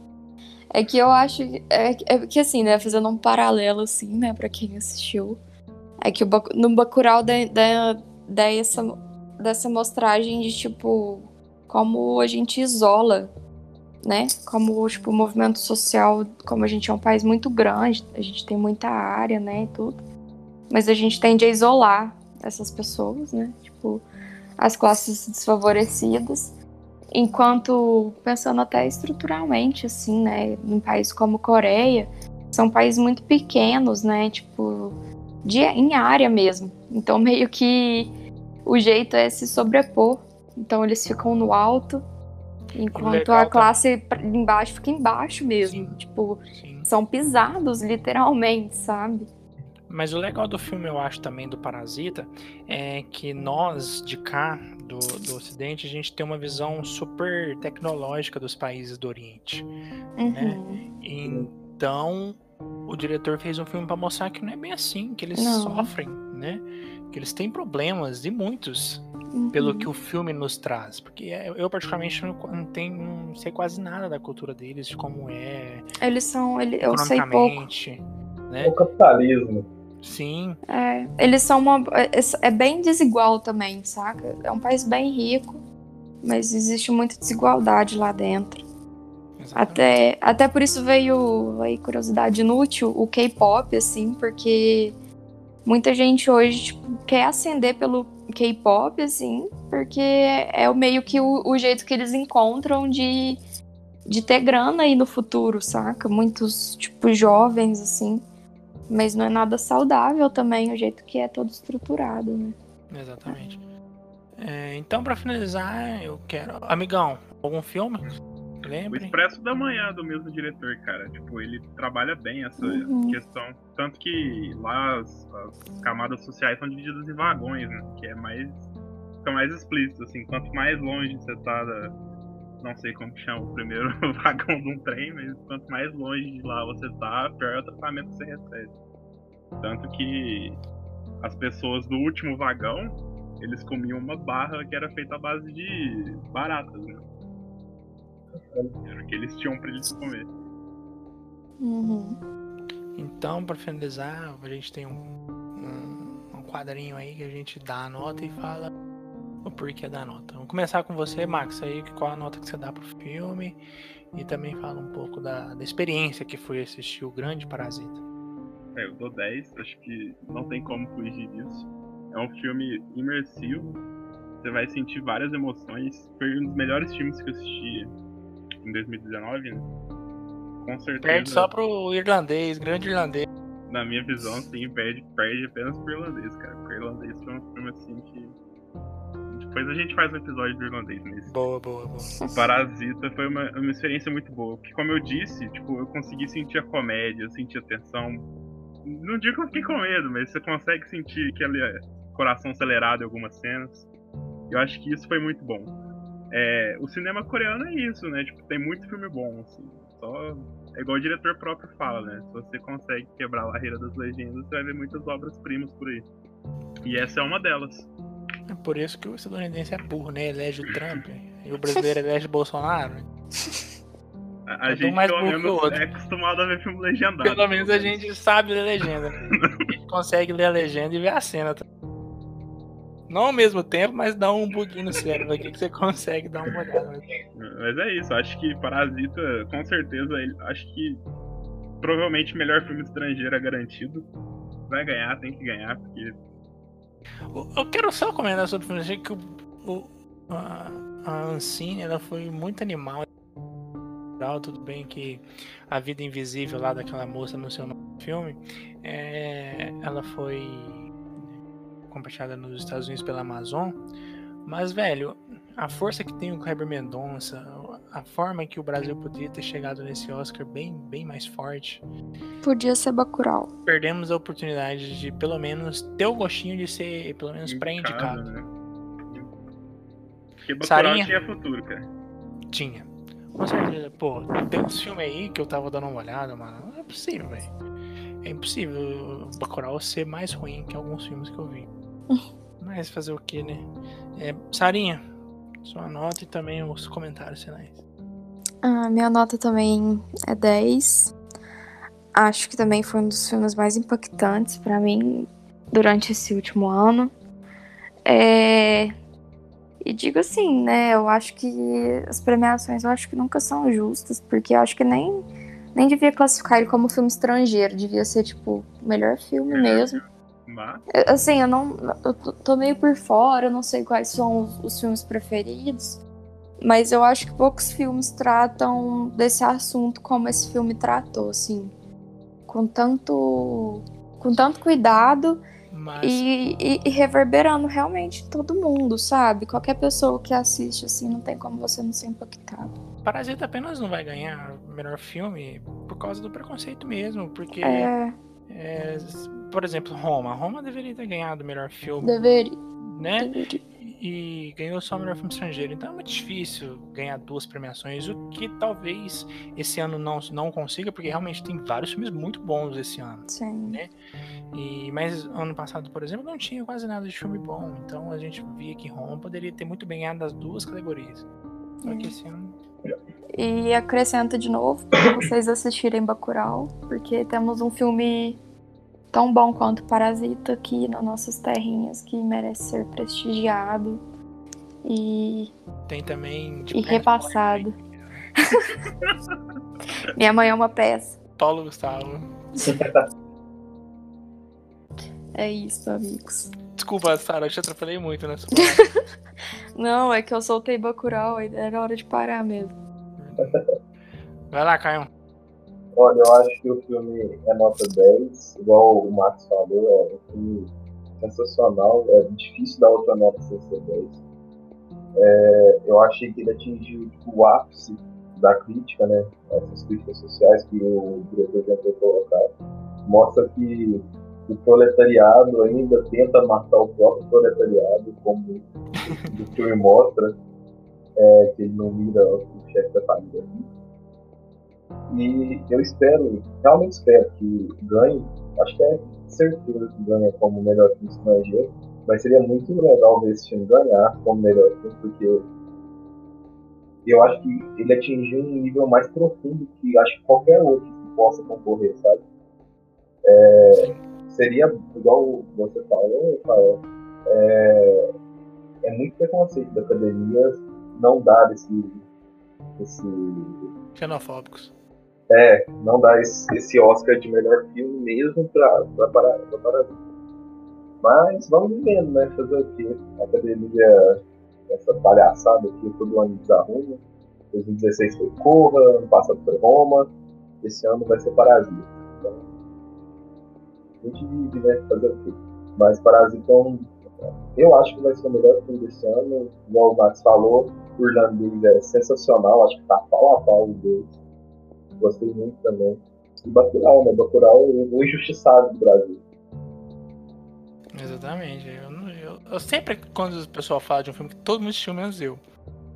S3: É que eu acho. É, é que assim, né? Fazendo um paralelo, assim, né? Pra quem assistiu. É que o Bacu- no Bacurau dá, dá, dá essa, dessa mostragem de tipo. como a gente isola, né? Como tipo o movimento social, como a gente é um país muito grande, a gente tem muita área, né, e tudo. Mas a gente tende a isolar essas pessoas, né? Tipo, as classes desfavorecidas. Enquanto, pensando até estruturalmente, assim, né? Num país como Coreia, são países muito pequenos, né? Tipo, de, em área mesmo. Então, meio que o jeito é se sobrepor. Então, eles ficam no alto, enquanto a classe embaixo fica embaixo mesmo. Sim. Tipo, Sim. são pisados, literalmente, sabe?
S1: Mas o legal do filme, eu acho, também do Parasita, é que nós, de cá, do, do Ocidente, a gente tem uma visão super tecnológica dos países do Oriente. Né? Uhum. Né? Então, o diretor fez um filme para mostrar que não é bem assim, que eles não. sofrem, né? Que eles têm problemas, e muitos, uhum. pelo que o filme nos traz. Porque eu, particularmente, não, não, tenho, não sei quase nada da cultura deles, de como é.
S3: Eles são. Ele, eu sei pouco.
S1: Né?
S4: O capitalismo.
S1: Sim.
S3: É, eles são uma. É, é bem desigual também, saca? É um país bem rico, mas existe muita desigualdade lá dentro. Até, até por isso veio aí curiosidade inútil, o K-pop, assim, porque muita gente hoje tipo, quer ascender pelo K-pop, assim, porque é meio que o, o, jeito que eles encontram de, de ter grana aí no futuro, saca? Muitos, tipo, jovens, assim. Mas não é nada saudável também o jeito que é todo estruturado, né?
S1: Exatamente. É, então, para finalizar, eu quero. Amigão, algum filme? Lembre?
S2: O Expresso da Manhã do mesmo diretor, cara. Tipo, ele trabalha bem essa uhum. questão. Tanto que lá as, as, camadas sociais são divididas em vagões, né? Que é mais. Fica mais explícito, assim. Quanto mais longe você tá da. Não sei como que chama o primeiro vagão de um trem, mas quanto mais longe de lá você tá, pior é o tratamento que você recebe. Tanto que as pessoas do último vagão, eles comiam uma barra que era feita à base de baratas, né? Era o que eles tinham pra eles comer.
S3: Uhum.
S1: Então, para finalizar, a gente tem um, um, um, quadrinho aí que a gente dá a nota e fala o porquê da nota. Vamos começar com você, Max, aí qual a nota que você dá pro filme e também fala um pouco da, da experiência que foi assistir o Grande Parasita.
S2: É, eu dou 10, acho que não tem como fugir disso. É um filme imersivo, você vai sentir várias emoções. Foi um dos melhores filmes que eu assisti em 2019, né? Com certeza.
S1: Perde só pro irlandês, grande irlandês.
S2: Na minha visão, sim, perde, perde apenas pro irlandês, cara. Porque o irlandês foi um filme assim que. Depois a gente faz um episódio do irlandês nesse.
S1: Boa, boa, boa.
S2: O Parasita foi uma, uma experiência muito boa. Porque, como eu disse, tipo, eu consegui sentir a comédia, eu senti a tensão. Não digo que eu fiquei com medo, mas você consegue sentir aquele coração acelerado em algumas cenas. Eu acho que isso foi muito bom. É, o cinema coreano é isso, né? Tipo, tem muito filme bom, assim. Só. É igual o diretor próprio fala, né? Se você consegue quebrar a barreira das legendas, você vai ver muitas obras-primas por aí. E essa é uma delas.
S1: É por isso que o estadunidense é burro, né? Elege o Trump. e o brasileiro elege o Bolsonaro.
S2: A, a gente, mais pelo menos, é acostumado a ver filme legendado.
S1: Pelo menos a gente sabe ler legenda. Né? a gente consegue ler a legenda e ver a cena. Não ao mesmo tempo, mas dá um buguinho no cérebro aqui que você consegue dar uma olhada.
S2: Mas é isso, acho que Parasita, com certeza, acho que provavelmente o melhor filme estrangeiro é garantido. Vai ganhar, tem que ganhar, porque.
S1: Eu quero só comentar sobre o filme. Achei que o, o a, a Ancine ela foi muito animal. Tudo bem que a vida invisível lá daquela moça no seu filme, é, ela foi compartilhada nos Estados Unidos pela Amazon. Mas, velho, a força que tem o Kleber Mendonça, a forma que o Brasil poderia ter chegado nesse Oscar bem, bem mais forte.
S3: Podia ser Bacurau.
S1: Perdemos a oportunidade de, pelo menos, ter o gostinho de ser, pelo menos, pré-indicado. Né?
S2: Porque Bacurau Sarinha, tinha futuro, cara.
S1: Tinha. Com certeza. Pô, tem uns filmes aí que eu tava dando uma olhada, mano. Não é possível, velho. É impossível o Bacurau ser mais ruim que alguns filmes que eu vi. Mas fazer o que, né? É, Sarinha, sua nota e também os comentários finais.
S3: Ah, minha nota também é 10. Acho que também foi um dos filmes mais impactantes para mim durante esse último ano. É... E digo assim, né? Eu acho que as premiações eu acho que nunca são justas, porque eu acho que nem, nem devia classificar ele como filme estrangeiro, devia ser, tipo, melhor filme mesmo. Assim, eu não. Eu tô- meio por fora, eu não sei quais são os, os filmes preferidos. Mas eu acho que poucos filmes tratam desse assunto como esse filme tratou, assim. Com tanto. Com tanto cuidado
S1: Mas
S3: e, e- e reverberando realmente todo mundo, sabe? Qualquer pessoa que assiste, assim, não tem como você não ser impactado.
S1: Parasita apenas não vai ganhar o melhor filme por causa do preconceito mesmo. Porque,
S3: É,
S1: é, por exemplo, Roma. Roma deveria ter ganhado o melhor filme,
S3: deveria.
S1: né?
S3: deveria.
S1: e ganhou só o melhor filme estrangeiro. Então é muito difícil ganhar duas premiações, o que talvez esse ano não, não consiga, porque realmente tem vários filmes muito bons esse ano.
S3: Sim.
S1: E, mas ano passado, por exemplo, não tinha quase nada de filme bom. Então a gente via que Roma poderia ter muito bem ganhado das duas categorias. Só que esse ano.
S3: E acrescento de novo para vocês assistirem Bacurau, porque temos um filme tão bom quanto Parasita aqui nas nossas terrinhas que merece ser prestigiado e,
S1: Tem também. de
S3: e
S1: pernas
S3: repassado. Minha mãe é uma peça.
S1: Paulo Gustavo.
S3: É isso, amigos.
S1: Desculpa, Sara, eu te atrapalhei muito nessa.
S3: Não, é que eu soltei Bacurau e era hora de parar mesmo.
S1: Vai lá, Caio.
S4: Olha, eu acho que o filme é nota 10, igual o Max falou, é um filme sensacional, é difícil dar outra nota sem ser 10. É, eu achei que ele atingiu tipo, o ápice da crítica, né? Essas críticas sociais que o diretor tentou colocar. Mostra que o proletariado ainda tenta matar o próprio proletariado, como o filme mostra, é, que ele não mira o chefe da família. E eu espero, realmente espero que ganhe, acho que é certeza que ganha como melhor filme estrangeiro, mas seria muito legal ver esse filme ganhar como melhor filme, porque eu acho que ele atingiu um nível mais profundo que acho que qualquer outro que possa concorrer, sabe? É, seria, igual você falou, Rafael, é, é muito preconceito da academia não dar esse, esse
S1: Xenofóbicos.
S4: é, não dar esse, esse Oscar de melhor filme mesmo pra, pra, para, pra Parasita. Mas vamos vendo, né? Fazer o quê? A academia, essa palhaçada aqui, todo ano desarruma. 2016 foi Corra, ano passado foi Roma, esse ano vai ser Parasita. Então, a gente vive, né? Fazer o quê? Mas Parasita é um. Eu acho que vai ser o melhor filme desse ano. Igual o Max falou, o irlandês é sensacional, acho que tá pau a pau os dois. Gostei muito também. E Bacurau, né? Bacurau, o injustiçado do Brasil.
S1: Exatamente. Eu, não- eu- eu sempre, quando o pessoal fala de um filme que todo mundo assistiu, menos eu.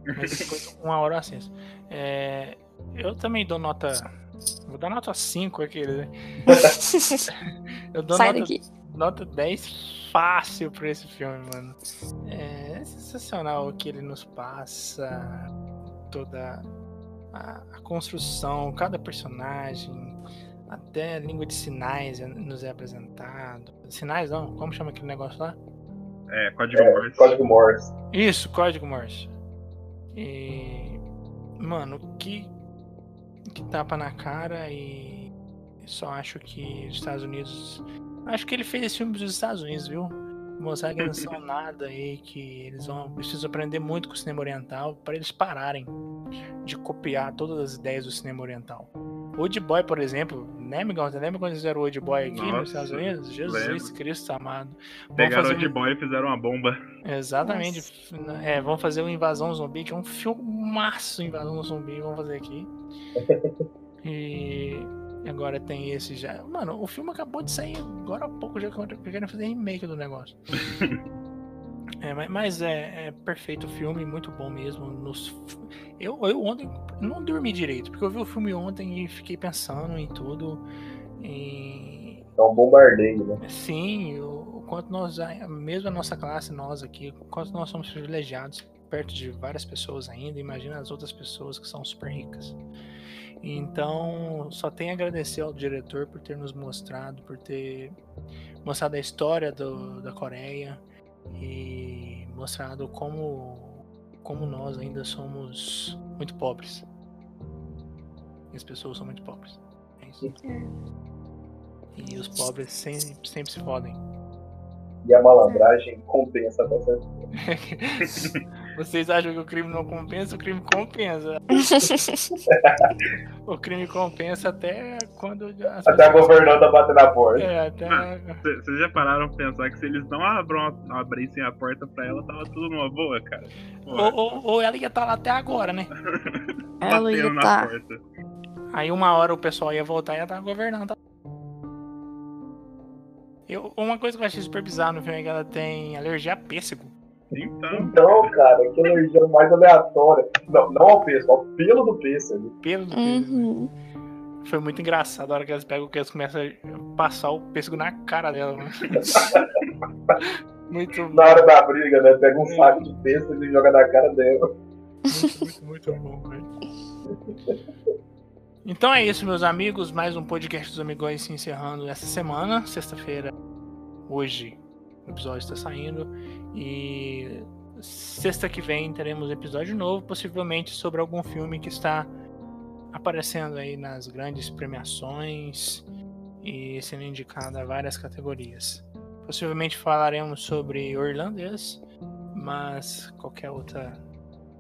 S1: Mas uma hora assisto. É, eu também dou nota. Vou dar nota 5 aquele, né? Eu dou
S3: Sai
S1: nota,
S3: daqui.
S1: nota 10 fácil pra esse filme, mano. É sensacional o que ele nos passa. Toda a, a construção, cada personagem. Até a língua de sinais nos é apresentado. Sinais não, como chama aquele negócio lá?
S2: É, Código
S4: É,
S2: Morse.
S4: Código Morse.
S1: Isso, código Morse. E. Mano, que. Que tapa na cara e. Só acho que os Estados Unidos. Acho que ele fez esse filme dos Estados Unidos, viu? Mostrar que não são nada aí, que eles vão. Precisam aprender muito com o cinema oriental para eles pararem de copiar todas as ideias do cinema oriental. Old Boy, por exemplo, né, amigão? Você lembra quando eles fizeram Old Boy aqui nos
S2: Nossa,
S1: Estados Unidos? Jesus
S2: lembro.
S1: Cristo amado. Vamos
S2: Pegaram
S1: fazer
S2: o de
S1: um-
S2: boy e fizeram uma bomba.
S1: Exatamente. É, vamos fazer o Invasão Zumbi, que é um filmaço Invasão Zumbi, vamos fazer aqui. E agora tem esse já. Mano, o filme acabou de sair agora há pouco, já que querem fazer remake do negócio. É, mas, mas é, é perfeito o filme, muito bom mesmo. Nos, eu, eu ontem não dormi direito, porque eu vi o filme ontem e fiquei pensando em tudo. E
S4: É um bombardeio, né?
S1: Sim, o, o quanto nós, mesmo a nossa classe, nós aqui, o quanto nós somos privilegiados perto de várias pessoas ainda, imagina as outras pessoas que são super ricas. Então, só tenho a agradecer ao diretor por ter nos mostrado, por ter mostrado a história do, da Coreia e mostrado como como nós ainda somos muito pobres. E as pessoas são muito pobres. É isso. E os pobres sempre, sempre se fodem.
S4: E a malandragem compensa certo ponto.
S1: Vocês acham que o crime não compensa? O crime compensa. o crime compensa até quando. as
S4: Até a
S1: pessoas-
S4: governanta bater na porta.
S1: É, até.
S2: Ah, Vocês já pararam pra pensar que se eles não abram, abrissem a porta pra ela, tava tudo numa boa, cara?
S1: Ou, ou- ou ela ia estar lá até agora, né?
S3: Ela ia
S2: na
S3: tá.
S2: porta.
S1: Aí uma hora o pessoal ia voltar e ia estar governando. Eu, uma coisa que eu achei super bizarra no filme é que ela tem alergia a pêssego.
S2: Então,
S4: Então, cara, que energia mais aleatória. Não, não ao pêssego, ao pelo do pêssego.
S1: Pelo do pêssego.
S3: Uhum.
S1: Foi muito engraçado a hora que elas pegam que elas começam a passar o pêssego na cara dela. Né? muito bom.
S4: Na hora da briga, né? Pega um saco de pêssego e joga na cara dela.
S1: Muito, muito, muito bom, velho. Então é isso, meus amigos. Mais um podcast dos Amigões se encerrando essa semana. Sexta-feira, hoje, o episódio está saindo. E sexta que vem teremos episódio novo, possivelmente sobre algum filme que está aparecendo aí nas grandes premiações e sendo indicado a várias categorias. Possivelmente falaremos sobre o irlandês, mas qualquer outra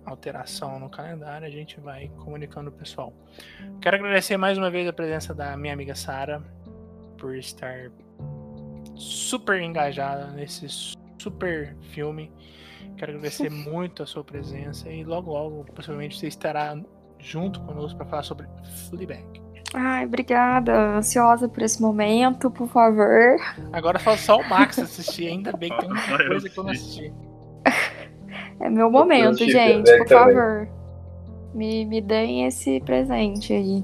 S1: alteração no calendário, a gente vai comunicando o pessoal. Quero agradecer mais uma vez a presença da minha amiga Sara por estar super engajada nesse super filme. Quero agradecer muito a sua presença e logo logo possivelmente você estará junto conosco para falar sobre Fleabag.
S3: Ai, obrigada. Ansiosa por esse momento, por favor.
S1: Agora falta só o Max assistir, ainda bem que tem
S2: eu
S1: coisa que eu não assisti.
S3: É meu momento, gente, por favor. Me, me deem esse presente aí.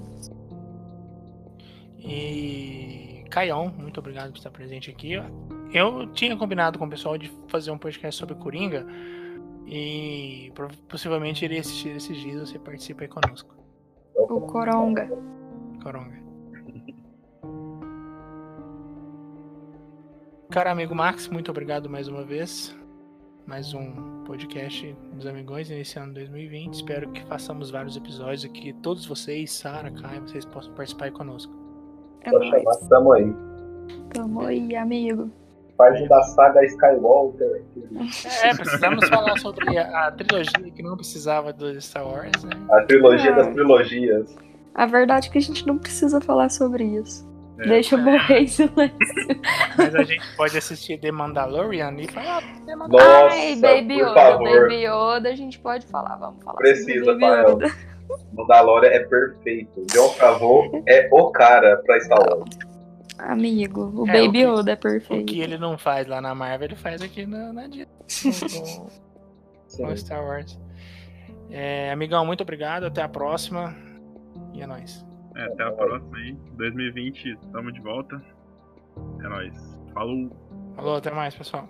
S1: E Caião, muito obrigado por estar presente aqui. Eu tinha combinado com o pessoal de fazer um podcast sobre Coringa e possivelmente iria assistir esses dias. Você participa aí conosco,
S3: O Coronga.
S1: Coronga. Cara amigo Max, muito obrigado mais uma vez. Mais um podcast dos Amigões iniciando 2020. Espero que façamos vários episódios aqui. Todos vocês, Sara, Caio, vocês possam participar aí conosco.
S3: É
S4: tamo aí.
S3: Tamo aí, amigo.
S4: Faz da saga Skywalker.
S1: É, precisamos falar sobre a, a trilogia que não precisava do Star Wars, né?
S4: A trilogia
S3: Ah.
S4: das trilogias.
S3: A verdade é que a gente não precisa falar sobre isso.
S2: É.
S3: Deixa eu morrer em silêncio.
S1: Mas a gente pode assistir The Mandalorian e falar "Ah, The Mandalorian.
S4: Nossa,
S3: Ai, Baby
S4: por
S3: Yoda,
S4: favor.
S3: Baby Yoda, a gente pode falar, vamos falar
S4: Precisa.
S3: Yoda.
S4: Mandalorian é perfeito. John Favreau é o cara pra Star Wars.
S3: Amigo, o
S1: é,
S3: Baby
S1: o
S3: Oda é perfeito.
S1: O que ele não faz lá na Marvel, ele faz aqui na, na Disney. com, com Star Wars. É, amigão, muito obrigado. Até a próxima. E é nóis.
S2: É, até a próxima aí. 2020, tamo de volta. É nóis. Falou.
S1: Falou, até mais, pessoal.